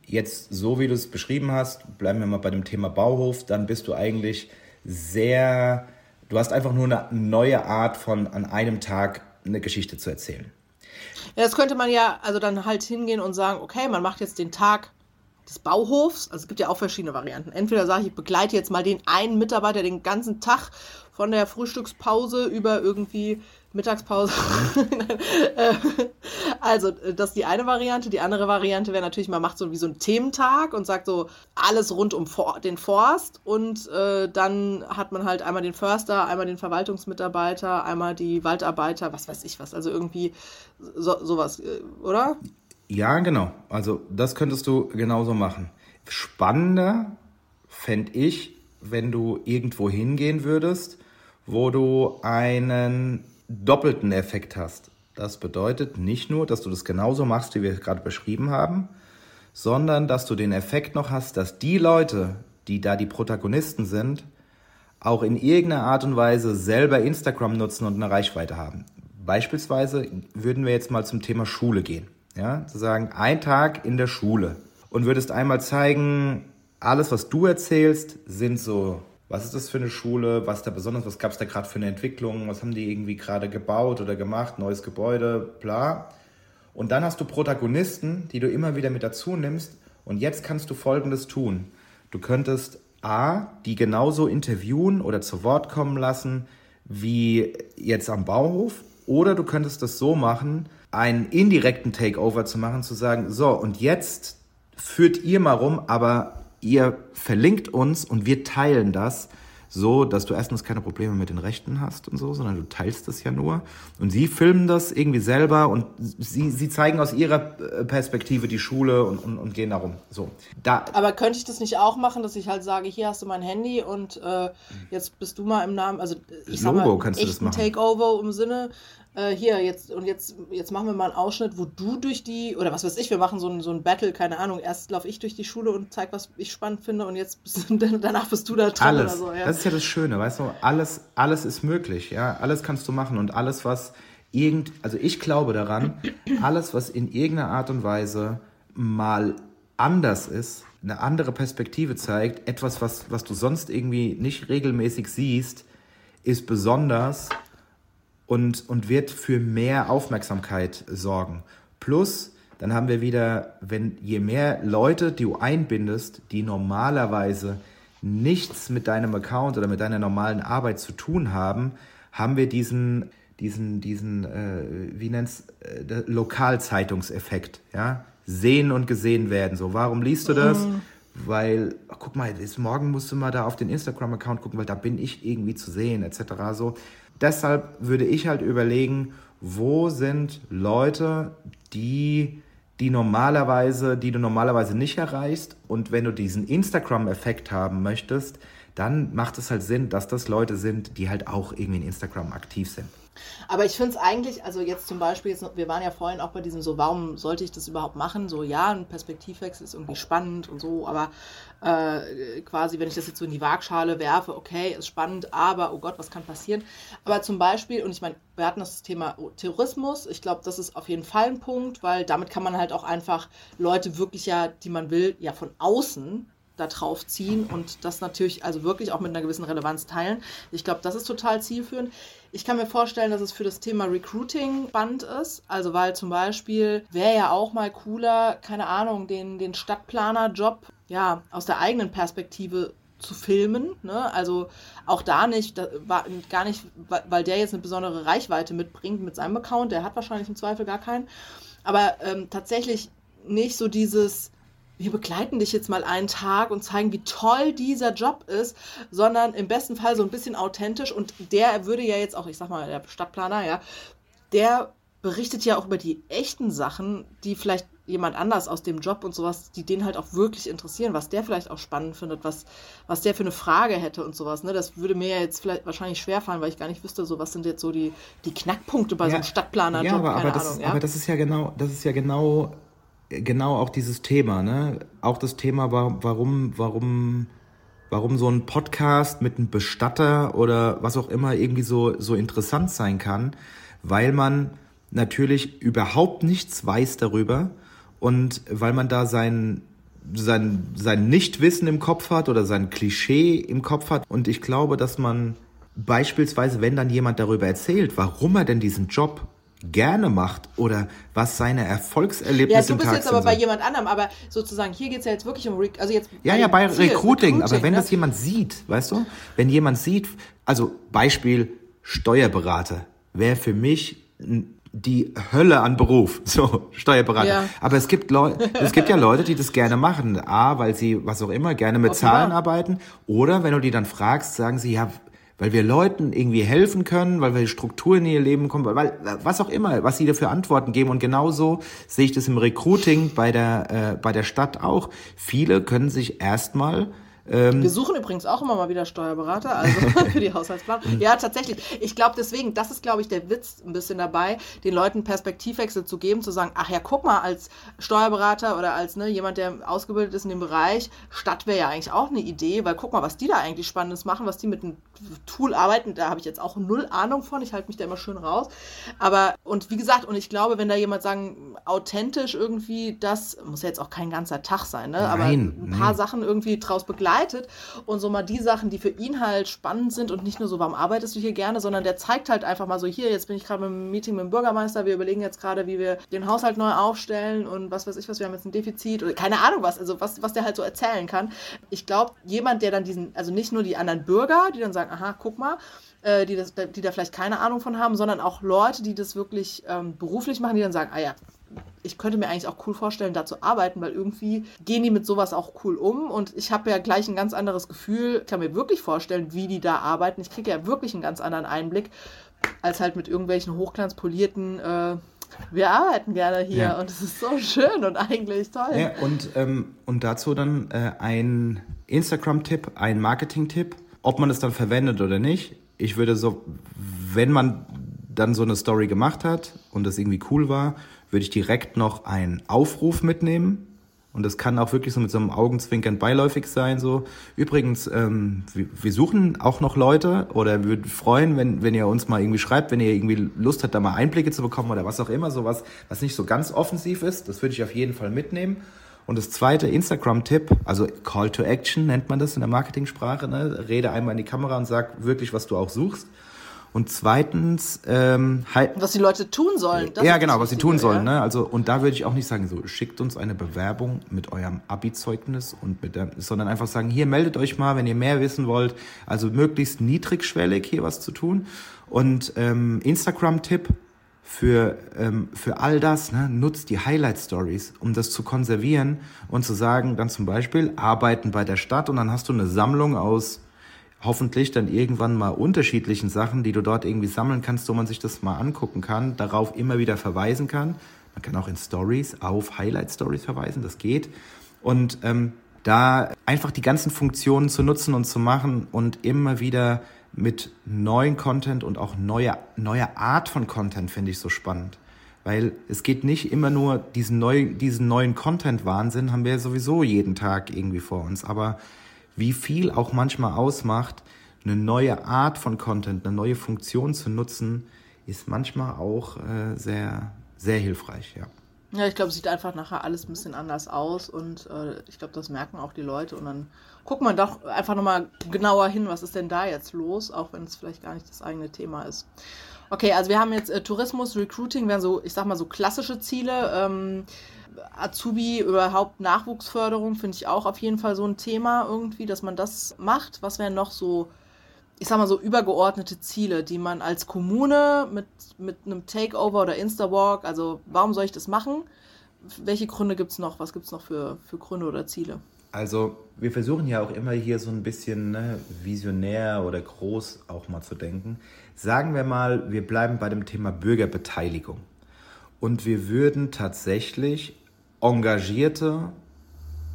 Jetzt, so wie du es beschrieben hast, bleiben wir mal bei dem Thema Bauhof, dann bist du eigentlich sehr, du hast einfach nur eine neue Art von an einem Tag eine Geschichte zu erzählen. Ja, das könnte man ja also dann halt hingehen und sagen, okay, man macht jetzt den Tag des Bauhofs. Also es gibt ja auch verschiedene Varianten. Entweder sage ich, ich begleite jetzt mal den einen Mitarbeiter den ganzen Tag von der Frühstückspause über irgendwie Mittagspause. [LAUGHS] Also, das ist die eine Variante. Die andere Variante wäre natürlich, man macht so wie so einen Thementag und sagt so alles rund um den Forst und äh, dann hat man halt einmal den Förster, einmal den Verwaltungsmitarbeiter, einmal die Waldarbeiter, was weiß ich was. Also irgendwie so, sowas, äh, oder? Ja, genau. Also, das könntest du genauso machen. Spannender fände ich, wenn du irgendwo hingehen würdest, wo du einen doppelten Effekt hast. Das bedeutet nicht nur, dass du das genauso machst, wie wir es gerade beschrieben haben, sondern dass du den Effekt noch hast, dass die Leute, die da die Protagonisten sind, auch in irgendeiner Art und Weise selber Instagram nutzen und eine Reichweite haben. Beispielsweise würden wir jetzt mal zum Thema Schule gehen. Ja, zu sagen, ein Tag in der Schule und würdest einmal zeigen, alles, was du erzählst, sind so was ist das für eine Schule, was da besonders, was gab es da gerade für eine Entwicklung, was haben die irgendwie gerade gebaut oder gemacht, neues Gebäude, bla. Und dann hast du Protagonisten, die du immer wieder mit dazu nimmst. Und jetzt kannst du Folgendes tun. Du könntest A, die genauso interviewen oder zu Wort kommen lassen wie jetzt am Bauhof. Oder du könntest das so machen, einen indirekten Takeover zu machen, zu sagen, so und jetzt führt ihr mal rum, aber ihr verlinkt uns und wir teilen das so, dass du erstens keine Probleme mit den Rechten hast und so, sondern du teilst das ja nur. Und sie filmen das irgendwie selber und sie, sie zeigen aus ihrer äh, Perspektive die Schule und, und, und gehen darum. So. Da, Aber könnte ich das nicht auch machen, dass ich halt sage, hier hast du mein Handy und äh, jetzt bist du mal im Namen, also ich Logo sag mal, kannst du das machen. Takeover im Sinne, äh, hier, jetzt, und jetzt, jetzt machen wir mal einen Ausschnitt, wo du durch die, oder was weiß ich, wir machen so ein, so ein Battle, keine Ahnung, erst laufe ich durch die Schule und zeig, was ich spannend finde und jetzt [LAUGHS] danach bist du da dran alles. oder so. Ja. Das ist ja das Schöne, weißt du, alles, alles ist möglich, ja, alles kannst du machen und alles, was irgend, also ich glaube daran, [CLEARS THROAT] alles, was in irgendeiner Art und Weise mal anders ist, eine andere Perspektive zeigt, etwas, was, was du sonst irgendwie nicht regelmäßig siehst, ist besonders und, und wird für mehr Aufmerksamkeit sorgen. Plus, dann haben wir wieder, wenn je mehr Leute du einbindest, die normalerweise nichts mit deinem Account oder mit deiner normalen Arbeit zu tun haben, haben wir diesen, diesen, diesen, äh, wie nennt's, äh, Lokalzeitungseffekt, ja? Sehen und gesehen werden. So, warum liest du das? Mhm. Weil, ach, guck mal, jetzt morgen musst du mal da auf den Instagram-Account gucken, weil da bin ich irgendwie zu sehen, etc. So, deshalb würde ich halt überlegen, wo sind Leute, die, die normalerweise, die du normalerweise nicht erreichst. Und wenn du diesen Instagram-Effekt haben möchtest, dann macht es halt Sinn, dass das Leute sind, die halt auch irgendwie in Instagram aktiv sind. Aber ich finde es eigentlich, also jetzt zum Beispiel, jetzt, wir waren ja vorhin auch bei diesem so, warum sollte ich das überhaupt machen? So, ja, ein Perspektivwechsel ist irgendwie spannend und so, aber äh, quasi, wenn ich das jetzt so in die Waagschale werfe, okay, ist spannend, aber oh Gott, was kann passieren? Aber zum Beispiel, und ich meine, wir hatten das Thema Terrorismus, ich glaube, das ist auf jeden Fall ein Punkt, weil damit kann man halt auch einfach Leute wirklich ja, die man will, ja von außen da drauf ziehen und das natürlich also wirklich auch mit einer gewissen Relevanz teilen. Ich glaube, das ist total zielführend. Ich kann mir vorstellen, dass es für das Thema Recruiting spannend ist. Also, weil zum Beispiel wäre ja auch mal cooler, keine Ahnung, den, den Stadtplaner-Job ja, aus der eigenen Perspektive zu filmen. Ne? Also auch da nicht, da war gar nicht, weil der jetzt eine besondere Reichweite mitbringt mit seinem Account, der hat wahrscheinlich im Zweifel gar keinen. Aber ähm, tatsächlich nicht so dieses, wir begleiten dich jetzt mal einen Tag und zeigen, wie toll dieser Job ist, sondern im besten Fall so ein bisschen authentisch. Und der würde ja jetzt auch, ich sag mal, der Stadtplaner, ja, der berichtet ja auch über die echten Sachen, die vielleicht jemand anders aus dem Job und sowas, die den halt auch wirklich interessieren, was der vielleicht auch spannend findet, was, was der für eine Frage hätte und sowas. Ne? Das würde mir ja jetzt vielleicht wahrscheinlich schwerfallen, weil ich gar nicht wüsste, so was sind jetzt so die, die Knackpunkte bei ja, so einem Stadtplaner-Job. Ja, aber, aber, das, ja? aber das ist ja genau, das ist ja genau, genau auch dieses Thema, ne? Auch das Thema, warum, warum, warum so ein Podcast mit einem Bestatter oder was auch immer irgendwie so, so interessant sein kann, weil man natürlich überhaupt nichts weiß darüber und weil man da sein, sein, sein Nichtwissen im Kopf hat oder sein Klischee im Kopf hat. Und ich glaube, dass man beispielsweise, wenn dann jemand darüber erzählt, warum er denn diesen Job gerne macht oder was seine Erfolgserlebnisse Ja, du bist jetzt aber bei jemand anderem, aber sozusagen hier geht es ja jetzt wirklich um, also jetzt Ja, ja, bei Recruiting, Recruiting, aber wenn ne? das jemand sieht, weißt du, wenn jemand sieht, also Beispiel Steuerberater wäre für mich ein die Hölle an Beruf, [LAUGHS] so Steuerberater. Ja. Aber es gibt Leute, es gibt ja Leute, die das gerne machen. A, weil sie was auch immer gerne mit Offenbar. Zahlen arbeiten. Oder wenn du die dann fragst, sagen sie ja, weil wir Leuten irgendwie helfen können, weil wir Strukturen in ihr Leben kommen, weil was auch immer, was sie dafür Antworten geben. Und genauso sehe ich das im Recruiting bei der äh, bei der Stadt auch. Viele können sich erstmal ähm, wir suchen übrigens auch immer mal wieder Steuerberater, also [LAUGHS] [LAUGHS] für die Haushaltsplanung. Ja, tatsächlich. Ich glaube deswegen, das ist, glaube ich, der Witz ein bisschen dabei, den Leuten Perspektivwechsel zu geben, zu sagen, ach ja, guck mal, als Steuerberater oder als ne, jemand, der ausgebildet ist in dem Bereich, Stadt wäre ja eigentlich auch eine Idee, weil guck mal, was die da eigentlich Spannendes machen, was die mit einem Tool arbeiten, da habe ich jetzt auch null Ahnung von, ich halte mich da immer schön raus. Aber, und wie gesagt, und ich glaube, wenn da jemand sagen, authentisch irgendwie, das muss ja jetzt auch kein ganzer Tag sein, ne? aber ein paar nee. Sachen irgendwie draus begleiten, begleitet und so mal die Sachen, die für ihn halt spannend sind und nicht nur so, warum arbeitest du hier gerne, sondern der zeigt halt einfach mal so, hier, jetzt bin ich gerade im Meeting mit dem Bürgermeister, wir überlegen jetzt gerade, wie wir den Haushalt neu aufstellen und was weiß ich was, wir haben jetzt ein Defizit oder keine Ahnung was, also was, was der halt so erzählen kann. Ich glaube, jemand, der dann diesen, also nicht nur die anderen Bürger, die dann sagen, aha, guck mal, äh, die, das, die da vielleicht keine Ahnung von haben, sondern auch Leute, die das wirklich ähm, beruflich machen, die dann sagen, ah ja, ich könnte mir eigentlich auch cool vorstellen, da zu arbeiten, weil irgendwie gehen die mit sowas auch cool um und ich habe ja gleich ein ganz anderes Gefühl. Ich kann mir wirklich vorstellen, wie die da arbeiten. Ich kriege ja wirklich einen ganz anderen Einblick, als halt mit irgendwelchen hochglanzpolierten äh, wir arbeiten gerne hier ja. und es ist so schön und eigentlich toll. Ja, und, ähm, und dazu dann äh, ein Instagram-Tipp, ein Marketing-Tipp, ob man es dann verwendet oder nicht. Ich würde so, wenn man dann so eine Story gemacht hat und das irgendwie cool war, würde ich direkt noch einen Aufruf mitnehmen. Und das kann auch wirklich so mit so einem Augenzwinkern beiläufig sein. So übrigens, ähm, wir, suchen auch noch Leute oder wir würden freuen, wenn, wenn ihr uns mal irgendwie schreibt, wenn ihr irgendwie Lust habt, da mal Einblicke zu bekommen oder was auch immer, sowas, was nicht so ganz offensiv ist. Das würde ich auf jeden Fall mitnehmen. Und das zweite Instagram-Tipp, also Call to Action nennt man das in der Marketingsprache, ne? rede einmal in die Kamera und sag wirklich, was du auch suchst. Und zweitens ähm, halt. Was die Leute tun sollen. ja, genau, was sie tun sollen. Ne? Also, und da würde ich auch nicht sagen, so, schickt uns eine Bewerbung mit eurem Abi-Zeugnis und mit der, sondern einfach sagen, hier meldet euch mal, wenn ihr mehr wissen wollt. Also möglichst niedrigschwellig hier was zu tun. Und ähm, Instagram-Tipp für, ähm, für all das, ne, nutzt die Highlight-Stories, um das zu konservieren und zu sagen, dann zum Beispiel, arbeiten bei der Stadt und dann hast du eine Sammlung aus hoffentlich dann irgendwann mal unterschiedlichen Sachen, die du dort irgendwie sammeln kannst, wo man sich das mal angucken kann, darauf immer wieder verweisen kann. Man kann auch in Stories auf Highlight Stories verweisen, das geht. Und ähm, da einfach die ganzen Funktionen zu nutzen und zu machen und immer wieder mit neuen Content und auch neuer, neuer Art von Content finde ich so spannend. Weil es geht nicht immer nur diesen, neu, diesen neuen Content-Wahnsinn, haben wir sowieso jeden Tag irgendwie vor uns. Aber wie viel auch manchmal ausmacht, eine neue Art von Content, eine neue Funktion zu nutzen, ist manchmal auch äh, sehr, sehr hilfreich, ja. Ja, ich glaube, sieht einfach nachher alles ein bisschen anders aus und äh, ich glaube, das merken auch die Leute und dann guckt man doch einfach nochmal genauer hin, was ist denn da jetzt los, auch wenn es vielleicht gar nicht das eigene Thema ist. Okay, also wir haben jetzt äh, Tourismus, Recruiting, wären so, ich sag mal, so klassische Ziele. Ähm, Azubi, überhaupt Nachwuchsförderung finde ich auch auf jeden Fall so ein Thema irgendwie, dass man das macht. Was wären noch so, ich sag mal, so übergeordnete Ziele, die man als Kommune mit, mit einem Takeover oder Instawalk, also warum soll ich das machen? Welche Gründe gibt es noch? Was gibt es noch für, für Gründe oder Ziele? Also wir versuchen ja auch immer hier so ein bisschen ne, visionär oder groß auch mal zu denken. Sagen wir mal, wir bleiben bei dem Thema Bürgerbeteiligung. Und wir würden tatsächlich engagierte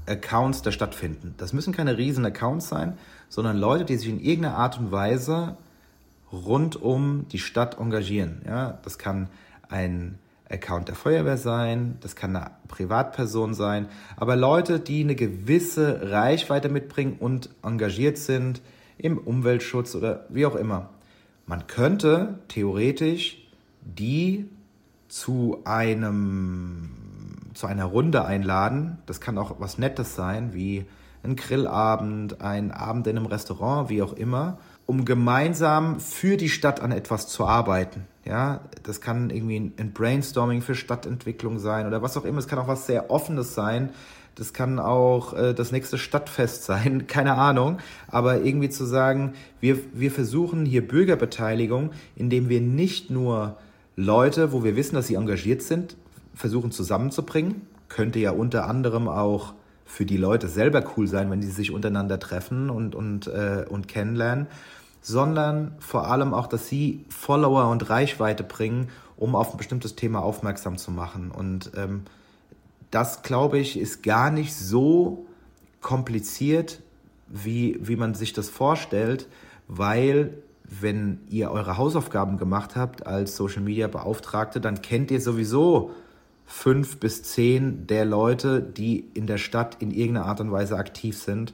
Accounts der Stadt finden. Das müssen keine riesen Accounts sein, sondern Leute, die sich in irgendeiner Art und Weise rund um die Stadt engagieren. Ja, das kann ein Account der Feuerwehr sein, das kann eine Privatperson sein, aber Leute, die eine gewisse Reichweite mitbringen und engagiert sind im Umweltschutz oder wie auch immer. Man könnte theoretisch die zu einem zu einer Runde einladen. Das kann auch was Nettes sein, wie ein Grillabend, ein Abend in einem Restaurant, wie auch immer, um gemeinsam für die Stadt an etwas zu arbeiten. Ja, das kann irgendwie ein Brainstorming für Stadtentwicklung sein oder was auch immer. Es kann auch was sehr Offenes sein. Das kann auch äh, das nächste Stadtfest [LAUGHS] sein, keine Ahnung. Aber irgendwie zu sagen, wir, wir versuchen hier Bürgerbeteiligung, indem wir nicht nur Leute, wo wir wissen, dass sie engagiert sind, versuchen zusammenzubringen. Könnte ja unter anderem auch für die Leute selber cool sein, wenn die sich untereinander treffen und, und, äh, und kennenlernen, sondern vor allem auch, dass sie Follower und Reichweite bringen, um auf ein bestimmtes Thema aufmerksam zu machen. Und ähm, das, glaube ich, ist gar nicht so kompliziert, wie, wie man sich das vorstellt, weil wenn ihr eure Hausaufgaben gemacht habt als Social Media Beauftragte, dann kennt ihr sowieso fünf bis zehn der Leute, die in der Stadt in irgendeiner Art und Weise aktiv sind.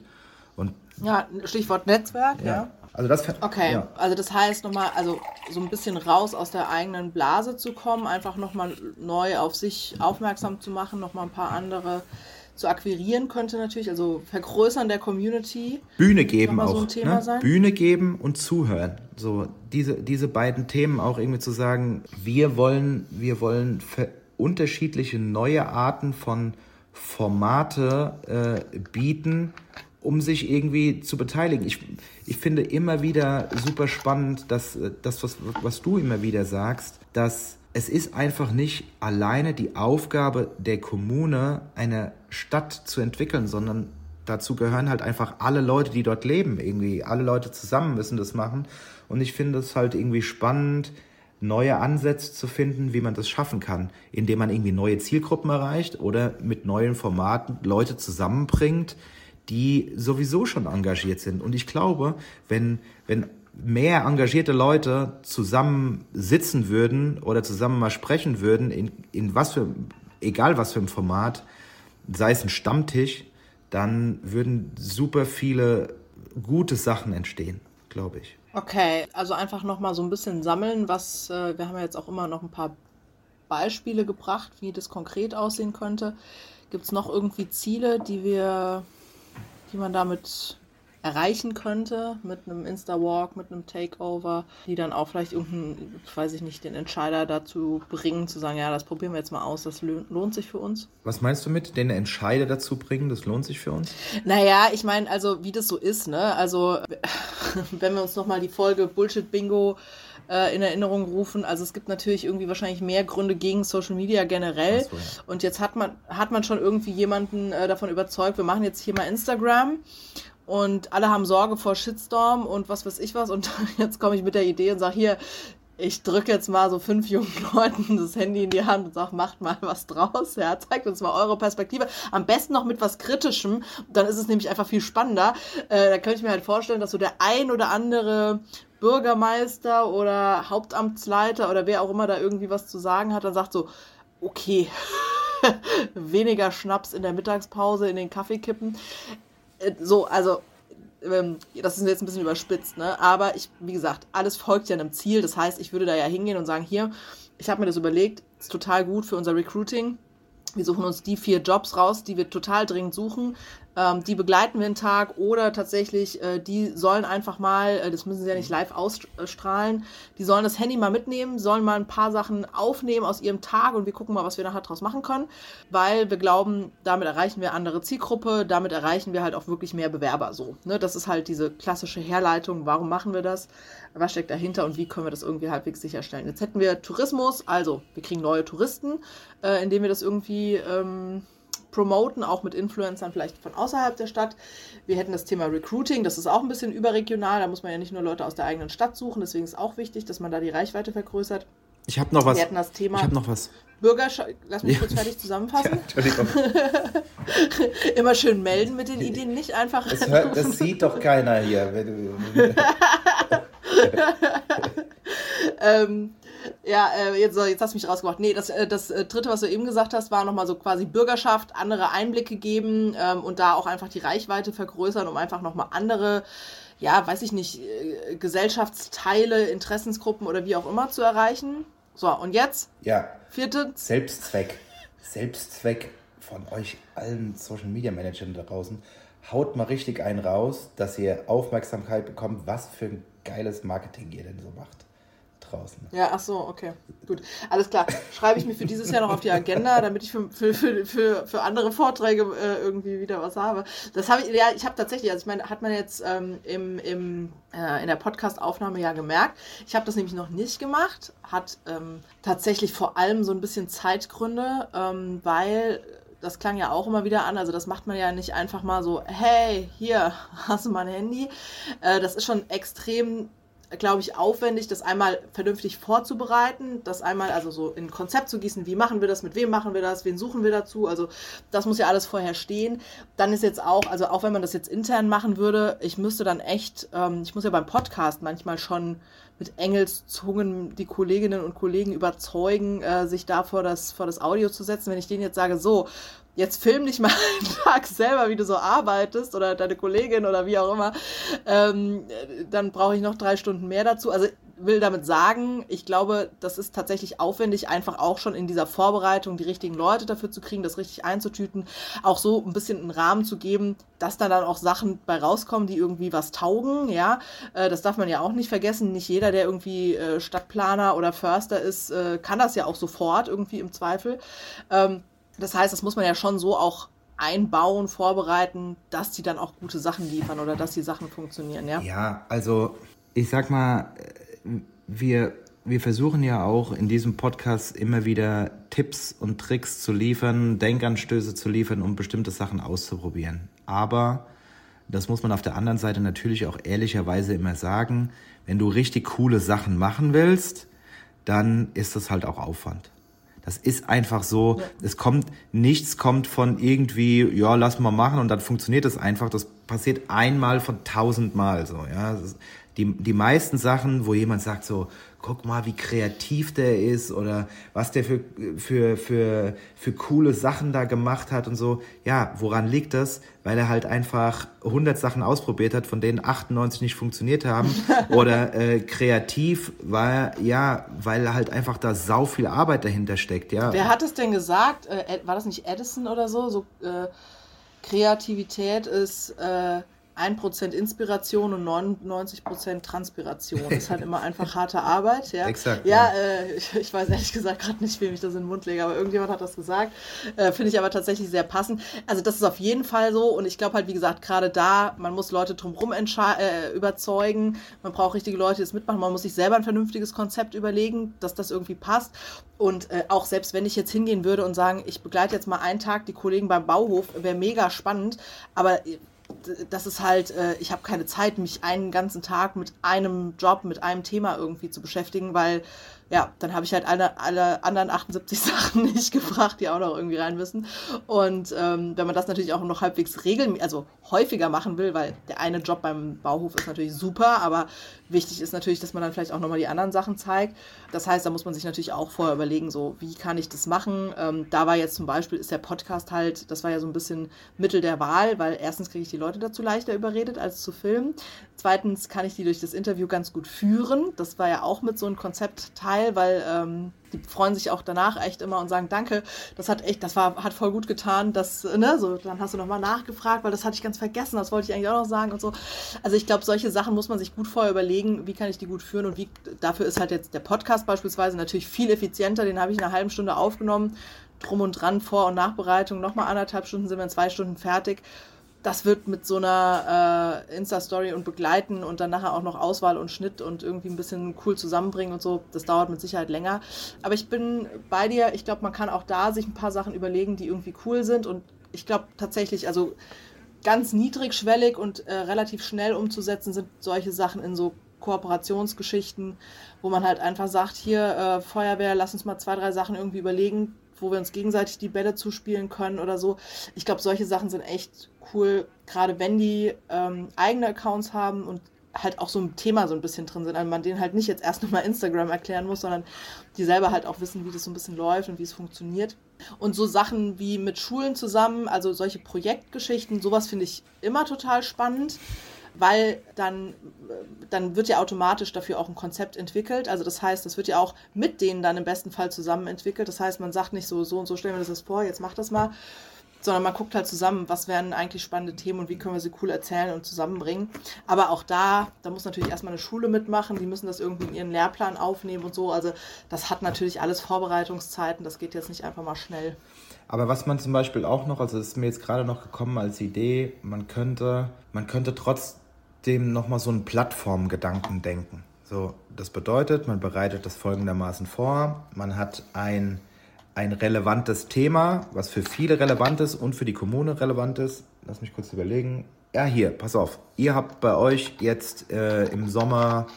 Und ja, Stichwort Netzwerk, ja. ja. Also das, okay, ja. also das heißt nochmal, also so ein bisschen raus aus der eigenen Blase zu kommen, einfach nochmal neu auf sich aufmerksam zu machen, nochmal ein paar andere zu akquirieren könnte natürlich, also vergrößern der Community. Bühne geben auch. So ne? Bühne geben und zuhören. So diese, diese beiden Themen auch irgendwie zu sagen, wir wollen, wir wollen unterschiedliche neue Arten von Formate äh, bieten, um sich irgendwie zu beteiligen. Ich, ich finde immer wieder super spannend, dass das, was, was du immer wieder sagst, dass es ist einfach nicht alleine die Aufgabe der Kommune, eine Stadt zu entwickeln, sondern dazu gehören halt einfach alle Leute, die dort leben, irgendwie. Alle Leute zusammen müssen das machen. Und ich finde es halt irgendwie spannend, neue Ansätze zu finden, wie man das schaffen kann, indem man irgendwie neue Zielgruppen erreicht oder mit neuen Formaten Leute zusammenbringt, die sowieso schon engagiert sind. Und ich glaube, wenn, wenn mehr engagierte Leute zusammen sitzen würden oder zusammen mal sprechen würden, in, in was für, egal was für ein Format, sei es ein Stammtisch, dann würden super viele gute Sachen entstehen, glaube ich. Okay, also einfach nochmal so ein bisschen sammeln, was, äh, wir haben ja jetzt auch immer noch ein paar Beispiele gebracht, wie das konkret aussehen könnte. Gibt es noch irgendwie Ziele, die wir, die man damit erreichen könnte mit einem Insta-Walk, mit einem Takeover, die dann auch vielleicht irgendeinen, weiß ich nicht, den Entscheider dazu bringen, zu sagen, ja, das probieren wir jetzt mal aus, das lohnt sich für uns. Was meinst du mit den Entscheider dazu bringen, das lohnt sich für uns? Naja, ich meine, also wie das so ist, ne? Also [LAUGHS] wenn wir uns nochmal die Folge Bullshit Bingo äh, in Erinnerung rufen. Also es gibt natürlich irgendwie wahrscheinlich mehr Gründe gegen Social Media generell. So, ja. Und jetzt hat man, hat man schon irgendwie jemanden äh, davon überzeugt, wir machen jetzt hier mal Instagram und alle haben Sorge vor Shitstorm und was weiß ich was. Und [LAUGHS] jetzt komme ich mit der Idee und sage, hier, ich drücke jetzt mal so fünf jungen [LAUGHS] Leuten das Handy in die Hand und sage, macht mal was draus. Ja, zeigt uns mal eure Perspektive. Am besten noch mit was Kritischem. Dann ist es nämlich einfach viel spannender. Äh, da könnte ich mir halt vorstellen, dass so der ein oder andere Bürgermeister oder Hauptamtsleiter oder wer auch immer da irgendwie was zu sagen hat, dann sagt so, okay, [LAUGHS] weniger Schnaps in der Mittagspause in den Kaffee kippen. Äh, so, also ähm, das ist jetzt ein bisschen überspitzt, ne? Aber ich, wie gesagt, alles folgt ja einem Ziel. Das heißt, ich würde da ja hingehen und sagen, hier, ich habe mir das überlegt, ist total gut für unser Recruiting. Wir suchen uns die vier Jobs raus, die wir total dringend suchen. Ähm, die begleiten wir einen Tag oder tatsächlich, äh, die sollen einfach mal, äh, das müssen sie ja nicht live ausstrahlen, die sollen das Handy mal mitnehmen, sollen mal ein paar Sachen aufnehmen aus ihrem Tag und wir gucken mal, was wir nachher draus machen können, weil wir glauben, damit erreichen wir andere Zielgruppe, damit erreichen wir halt auch wirklich mehr Bewerber so. Ne? Das ist halt diese klassische Herleitung, warum machen wir das, was steckt dahinter und wie können wir das irgendwie halbwegs sicherstellen. Jetzt hätten wir Tourismus, also wir kriegen neue Touristen, äh, indem wir das irgendwie... Ähm, promoten, auch mit Influencern vielleicht von außerhalb der Stadt. Wir hätten das Thema Recruiting, das ist auch ein bisschen überregional, da muss man ja nicht nur Leute aus der eigenen Stadt suchen, deswegen ist auch wichtig, dass man da die Reichweite vergrößert. Ich habe noch was. Wir hatten das Thema ich habe noch was. Bürgerschaft, lass mich ja. kurz fertig zusammenfassen. [LAUGHS] Ja, Entschuldigung. [LAUGHS] Immer schön melden mit den Ideen, nicht einfach. Das, hört, das sieht doch keiner hier. [LAUGHS] ähm, ja, äh, jetzt, jetzt hast du mich rausgebracht. Nee, das, äh, das äh, dritte, was du eben gesagt hast, war nochmal so quasi Bürgerschaft, andere Einblicke geben ähm, und da auch einfach die Reichweite vergrößern, um einfach nochmal andere, ja, weiß ich nicht, äh, Gesellschaftsteile, Interessensgruppen oder wie auch immer zu erreichen. So, und jetzt? Ja. Vierte? Selbstzweck. Selbstzweck von euch allen Social Media Managern da draußen. Haut mal richtig einen raus, dass ihr Aufmerksamkeit bekommt, was für ein geiles Marketing ihr denn so macht draußen. Ja, ach so, okay. Gut. Alles klar. Schreibe ich mir für dieses Jahr noch auf die Agenda, damit ich für, für, für, für, für andere Vorträge äh, irgendwie wieder was habe. Das habe ich, ja, ich habe tatsächlich, also ich meine, hat man jetzt ähm, im, im, äh, in der Podcast-Aufnahme ja gemerkt. Ich habe das nämlich noch nicht gemacht, hat ähm, tatsächlich vor allem so ein bisschen Zeitgründe, ähm, weil das klang ja auch immer wieder an. Also das macht man ja nicht einfach mal so, hey, hier [LAUGHS] hast du mein Handy. Äh, das ist schon extrem glaube ich, aufwendig, das einmal vernünftig vorzubereiten, das einmal also so in Konzept zu gießen, wie machen wir das, mit wem machen wir das, wen suchen wir dazu, also das muss ja alles vorher stehen. Dann ist jetzt auch, also auch wenn man das jetzt intern machen würde, ich müsste dann echt, ähm, ich muss ja beim Podcast manchmal schon mit Engelszungen die Kolleginnen und Kollegen überzeugen, äh, sich da vor das, vor das Audio zu setzen. Wenn ich denen jetzt sage, so, jetzt film dich mal [LAUGHS] einen Tag selber, wie du so arbeitest oder deine Kollegin oder wie auch immer, ähm, dann brauche ich noch drei Stunden mehr dazu. Also will damit sagen, ich glaube, das ist tatsächlich aufwendig, einfach auch schon in dieser Vorbereitung die richtigen Leute dafür zu kriegen, das richtig einzutüten, auch so ein bisschen einen Rahmen zu geben, dass da dann auch Sachen bei rauskommen, die irgendwie was taugen, ja. Äh, das darf man ja auch nicht vergessen. Nicht jeder, der irgendwie äh, Stadtplaner oder Förster ist, äh, kann das ja auch sofort irgendwie im Zweifel. Ähm, das heißt, das muss man ja schon so auch einbauen, vorbereiten, dass die dann auch gute Sachen liefern oder dass die Sachen funktionieren, ja? Ja, also ich sag mal, wir, wir versuchen ja auch in diesem Podcast immer wieder Tipps und Tricks zu liefern, Denkanstöße zu liefern, um bestimmte Sachen auszuprobieren. Aber das muss man auf der anderen Seite natürlich auch ehrlicherweise immer sagen, wenn du richtig coole Sachen machen willst, dann ist das halt auch Aufwand. Das ist einfach so. Ja. Es kommt, nichts kommt von irgendwie, ja, lass mal machen und dann funktioniert das einfach. Das passiert einmal von tausendmal so, ja. Die, die meisten Sachen, wo jemand sagt so, guck mal, wie kreativ der ist oder was der für, für, für, für coole Sachen da gemacht hat und so. Ja, woran liegt das? Weil er halt einfach 100 Sachen ausprobiert hat, von denen 98 nicht funktioniert haben. [LAUGHS] oder äh, kreativ war, ja, weil halt einfach da sau viel Arbeit dahinter steckt, ja. Wer hat es denn gesagt? Äh, war das nicht Edison oder so? So äh, Kreativität ist... Äh 1% Inspiration und 99% Transpiration. Das ist halt immer einfach harte Arbeit. Ja, Exakt, ja, ja. Äh, ich, ich, weiß ehrlich gesagt gerade nicht, wem ich das in den Mund lege, aber irgendjemand hat das gesagt. Äh, Finde ich aber tatsächlich sehr passend. Also das ist auf jeden Fall so und ich glaube halt, wie gesagt, gerade da, man muss Leute drumherum äh, überzeugen, man braucht richtige Leute, die das mitmachen, man muss sich selber ein vernünftiges Konzept überlegen, dass das irgendwie passt. Und äh, auch selbst wenn ich jetzt hingehen würde und sagen, ich begleite jetzt mal einen Tag die Kollegen beim Bauhof, wäre mega spannend, aber das ist halt, äh, ich habe keine Zeit, mich einen ganzen Tag mit einem Job, mit einem Thema irgendwie zu beschäftigen, weil ja, dann habe ich halt alle, alle anderen 78 [LAUGHS] Sachen nicht gefragt, die auch noch irgendwie rein müssen. Und ähm, wenn man das natürlich auch noch halbwegs regelmäßig, also häufiger machen will, weil der eine Job beim Bauhof ist natürlich super, aber wichtig ist natürlich, dass man dann vielleicht auch nochmal die anderen Sachen zeigt. Das heißt, da muss man sich natürlich auch vorher überlegen, so, wie kann ich das machen? Ähm, da war jetzt zum Beispiel, ist der Podcast halt, das war ja so ein bisschen Mittel der Wahl, weil erstens kriege ich die Leute dazu leichter überredet, als zu filmen. Zweitens kann ich die durch das Interview ganz gut führen. Das war ja auch mit so einem Konzeptteil geil, weil ähm, die freuen sich auch danach echt immer und sagen Danke. Das hat echt, das war, hat voll gut getan. Das, ne, so, dann hast du nochmal nachgefragt, weil das hatte ich ganz vergessen. Das wollte ich eigentlich auch noch sagen und so. Also ich glaube, solche Sachen muss man sich gut vorher überlegen, wie kann ich die gut führen und wie dafür ist halt jetzt der Podcast beispielsweise natürlich viel effizienter. Den habe ich in einer halben Stunde aufgenommen. Drum und dran, Vor- und Nachbereitung, nochmal anderthalb Stunden sind wir in zwei Stunden fertig das wird mit so einer äh, Insta-Story und Begleiten und dann nachher auch noch Auswahl und Schnitt und irgendwie ein bisschen cool zusammenbringen und so, das dauert mit Sicherheit länger. Aber ich bin bei dir, ich glaube, man kann auch da sich ein paar Sachen überlegen, die irgendwie cool sind und ich glaube tatsächlich, also ganz niedrigschwellig und äh, relativ schnell umzusetzen sind solche Sachen in so Kooperationsgeschichten, wo man halt einfach sagt, hier äh, Feuerwehr, lass uns mal zwei, drei Sachen irgendwie überlegen, wo wir uns gegenseitig die Bälle zuspielen können oder so. Ich glaube, solche Sachen sind echt cool, gerade wenn die ähm, eigene Accounts haben und halt auch so ein Thema so ein bisschen drin sind. Also man denen halt nicht jetzt erst [LAUGHS] nochmal Instagram erklären muss, sondern die selber halt auch wissen, wie das so ein bisschen läuft und wie es funktioniert. Und so Sachen wie mit Schulen zusammen, also solche Projektgeschichten, sowas finde ich immer total spannend weil dann, dann wird ja automatisch dafür auch ein Konzept entwickelt. Also das heißt, das wird ja auch mit denen dann im besten Fall zusammen entwickelt. Das heißt, man sagt nicht so, so und so stellen wir das jetzt vor, jetzt mach das mal, sondern man guckt halt zusammen, was wären eigentlich spannende Themen und wie können wir sie cool erzählen und zusammenbringen. Aber auch da, da muss natürlich erstmal eine Schule mitmachen, die müssen das irgendwie in ihren Lehrplan aufnehmen und so. Also das hat natürlich alles Vorbereitungszeiten, das geht jetzt nicht einfach mal schnell. Aber was man zum Beispiel auch noch, also das ist mir jetzt gerade noch gekommen als Idee, man könnte, man könnte trotzdem nochmal so einen Plattformgedanken denken. So, das bedeutet, man bereitet das folgendermaßen vor. Man hat ein ein relevantes Thema, was für viele relevant ist und für die Kommune relevant ist. Lass mich kurz überlegen. Ja, hier, pass auf. Ihr habt bei euch jetzt äh, im Sommer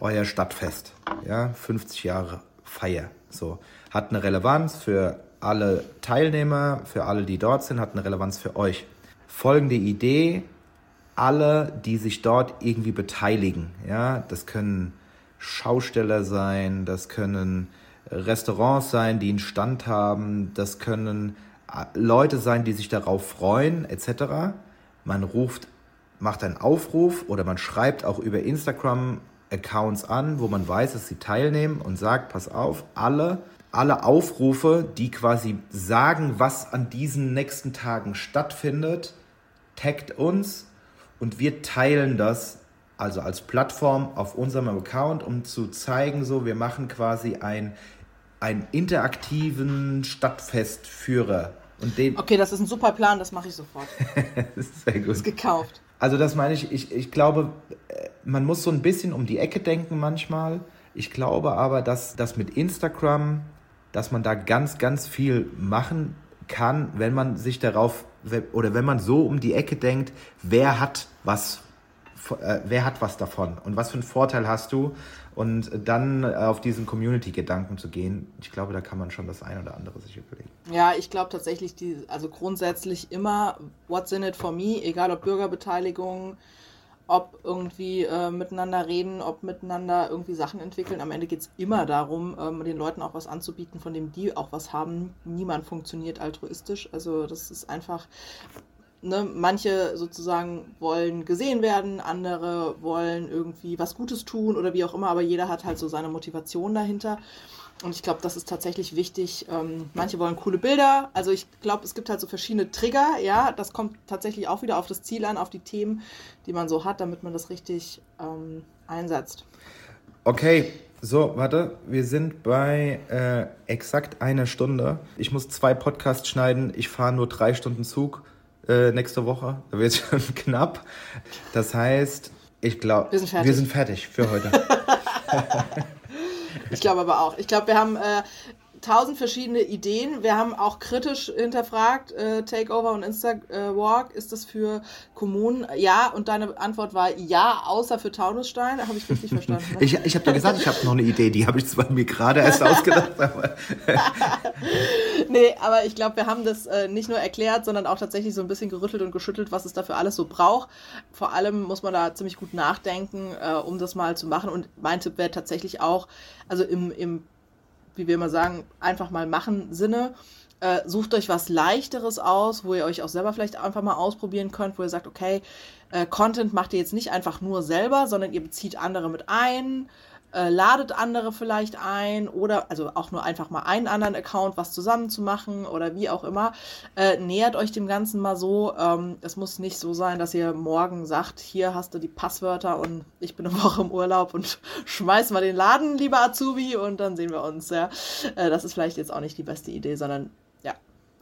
euer Stadtfest. Ja, 50 Jahre Feier. So. Hat eine Relevanz für alle Teilnehmer, für alle, die dort sind, hat eine Relevanz für euch. Folgende Idee, alle, die sich dort irgendwie beteiligen, ja, das können Schausteller sein, das können Restaurants sein, die einen Stand haben, das können äh, Leute sein, die sich darauf freuen, etc. Man ruft, macht einen Aufruf oder man schreibt auch über Instagram Accounts an, wo man weiß, dass sie teilnehmen und sagt, pass auf, alle, alle Aufrufe, die quasi sagen, was an diesen nächsten Tagen stattfindet, taggt uns und wir teilen das also als Plattform auf unserem Account, um zu zeigen, so wir machen quasi ein einen interaktiven Stadtfestführer. Und den okay, das ist ein super Plan, das mache ich sofort. [LAUGHS] das ist sehr gut. Das ist gekauft. Also das meine ich, ich, ich glaube, äh, man muss so ein bisschen um die Ecke denken manchmal. Ich glaube aber, dass das mit Instagram, dass man da ganz, ganz viel machen kann, wenn man sich darauf oder wenn man so um die Ecke denkt, wer hat was, äh, wer hat was davon und was für einen Vorteil hast du und dann äh, auf diesen Community-Gedanken zu gehen, ich glaube, da kann man schon das ein oder andere sich überlegen. Ja, ich glaube tatsächlich, die, also grundsätzlich immer, what's in it for me, egal ob Bürgerbeteiligung, ob irgendwie äh, miteinander reden, ob miteinander irgendwie Sachen entwickeln. Am Ende geht es immer darum, ähm, den Leuten auch was anzubieten, von dem die auch was haben. Niemand funktioniert altruistisch. Also das ist einfach, ne, manche sozusagen wollen gesehen werden, andere wollen irgendwie was Gutes tun oder wie auch immer, aber jeder hat halt so seine Motivation dahinter. Und ich glaube, das ist tatsächlich wichtig. Ähm, manche wollen coole Bilder. Also ich glaube, es gibt halt so verschiedene Trigger. Ja, das kommt tatsächlich auch wieder auf das Ziel an, auf die Themen, die man so hat, damit man das richtig ähm, einsetzt. Okay, so, warte, wir sind bei äh, exakt einer Stunde. Ich muss zwei Podcasts schneiden. Ich fahre nur drei Stunden Zug äh, nächste Woche. Da wird es [LAUGHS] schon knapp. Das heißt, ich glaube, wir, wir, sind fertig für heute. [LAUGHS] ich glaube aber auch. Ich glaube, wir haben äh, tausend verschiedene Ideen. Wir haben auch kritisch hinterfragt, äh, Takeover und Instawalk, ist das für Kommunen? Ja, und deine Antwort war ja, außer für Taunusstein. Habe ich richtig verstanden. Ne? [LAUGHS] ich ich habe dir gesagt, ich habe noch eine Idee, die habe ich zwar mir gerade erst [LAUGHS] ausgedacht. Aber [LAUGHS] nee, aber ich glaube, wir haben das äh, nicht nur erklärt, sondern auch tatsächlich so ein bisschen gerüttelt und geschüttelt, was es dafür alles so braucht. Vor allem muss man da ziemlich gut nachdenken, äh, um das mal zu machen. Und mein Tipp wäre tatsächlich auch, also im, im wie wir immer sagen, einfach mal machen Sinne. Äh, sucht euch was Leichteres aus, wo ihr euch auch selber vielleicht einfach mal ausprobieren könnt, wo ihr sagt, okay, äh, Content macht ihr jetzt nicht einfach nur selber, sondern ihr bezieht andere mit ein. Äh, ladet andere vielleicht ein oder also auch nur einfach mal einen anderen Account was zusammen zu machen oder wie auch immer. Äh, nähert euch dem Ganzen mal so. Ähm, es muss nicht so sein, dass ihr morgen sagt, hier hast du die Passwörter und ich bin eine [LAUGHS] Woche im Urlaub und [LAUGHS] schmeiß mal den Laden, lieber Azubi, und dann sehen wir uns. Ja. Äh, das ist vielleicht jetzt auch nicht die beste Idee, sondern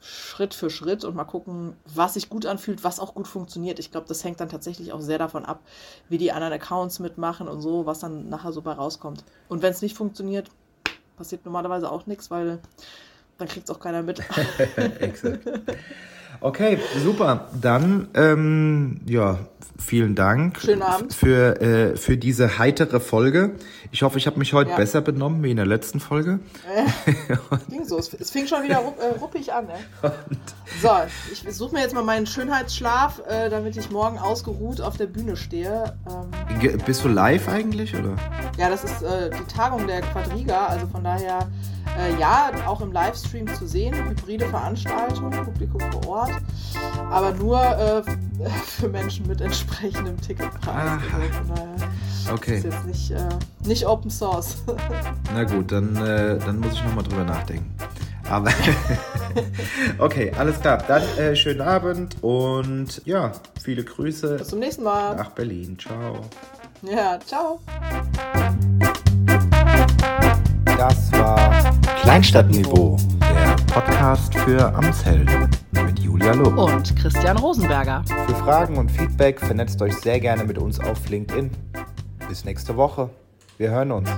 Schritt für Schritt und mal gucken, was sich gut anfühlt, was auch gut funktioniert. Ich glaube, das hängt dann tatsächlich auch sehr davon ab, wie die anderen Accounts mitmachen und so, was dann nachher so bei rauskommt. Und wenn es nicht funktioniert, passiert normalerweise auch nichts, weil dann kriegt es auch keiner mit. [LAUGHS] Exakt. Okay, super. Dann, ähm, ja, vielen Dank Schönen Abend. Für, äh, für diese heitere Folge. Ich hoffe, ich habe mich heute Ja. besser benommen wie in der letzten Folge. Äh, [LAUGHS] ging so. Es, es fing schon wieder rupp, äh, ruppig an. Ne? So, ich suche mir jetzt mal meinen Schönheitsschlaf, äh, damit ich morgen ausgeruht auf der Bühne stehe. Ähm, Ge- Bist du live eigentlich, oder? ja, das ist äh, die Tagung der Quadriga, also von daher äh, ja, auch im Livestream zu sehen, hybride Veranstaltung, Publikum vor Ort, aber nur äh, [LAUGHS] für Menschen mit entsprechendem Ticketpreis. Also Okay. ist jetzt nicht, äh, nicht Open Source. [LAUGHS] Na gut, dann, äh, dann muss ich nochmal drüber nachdenken. Aber [LAUGHS] okay, alles klar. Dann äh, schönen Abend und ja, viele Grüße Bis zum nächsten Mal. nach Berlin. Ciao. Ja, ciao. Das war Kleinstadtniveau, der Podcast für Amtshelden mit Julia Lob. Und Christian Rosenberger. Für Fragen und Feedback vernetzt euch sehr gerne mit uns auf LinkedIn. Bis nächste Woche. Wir hören uns.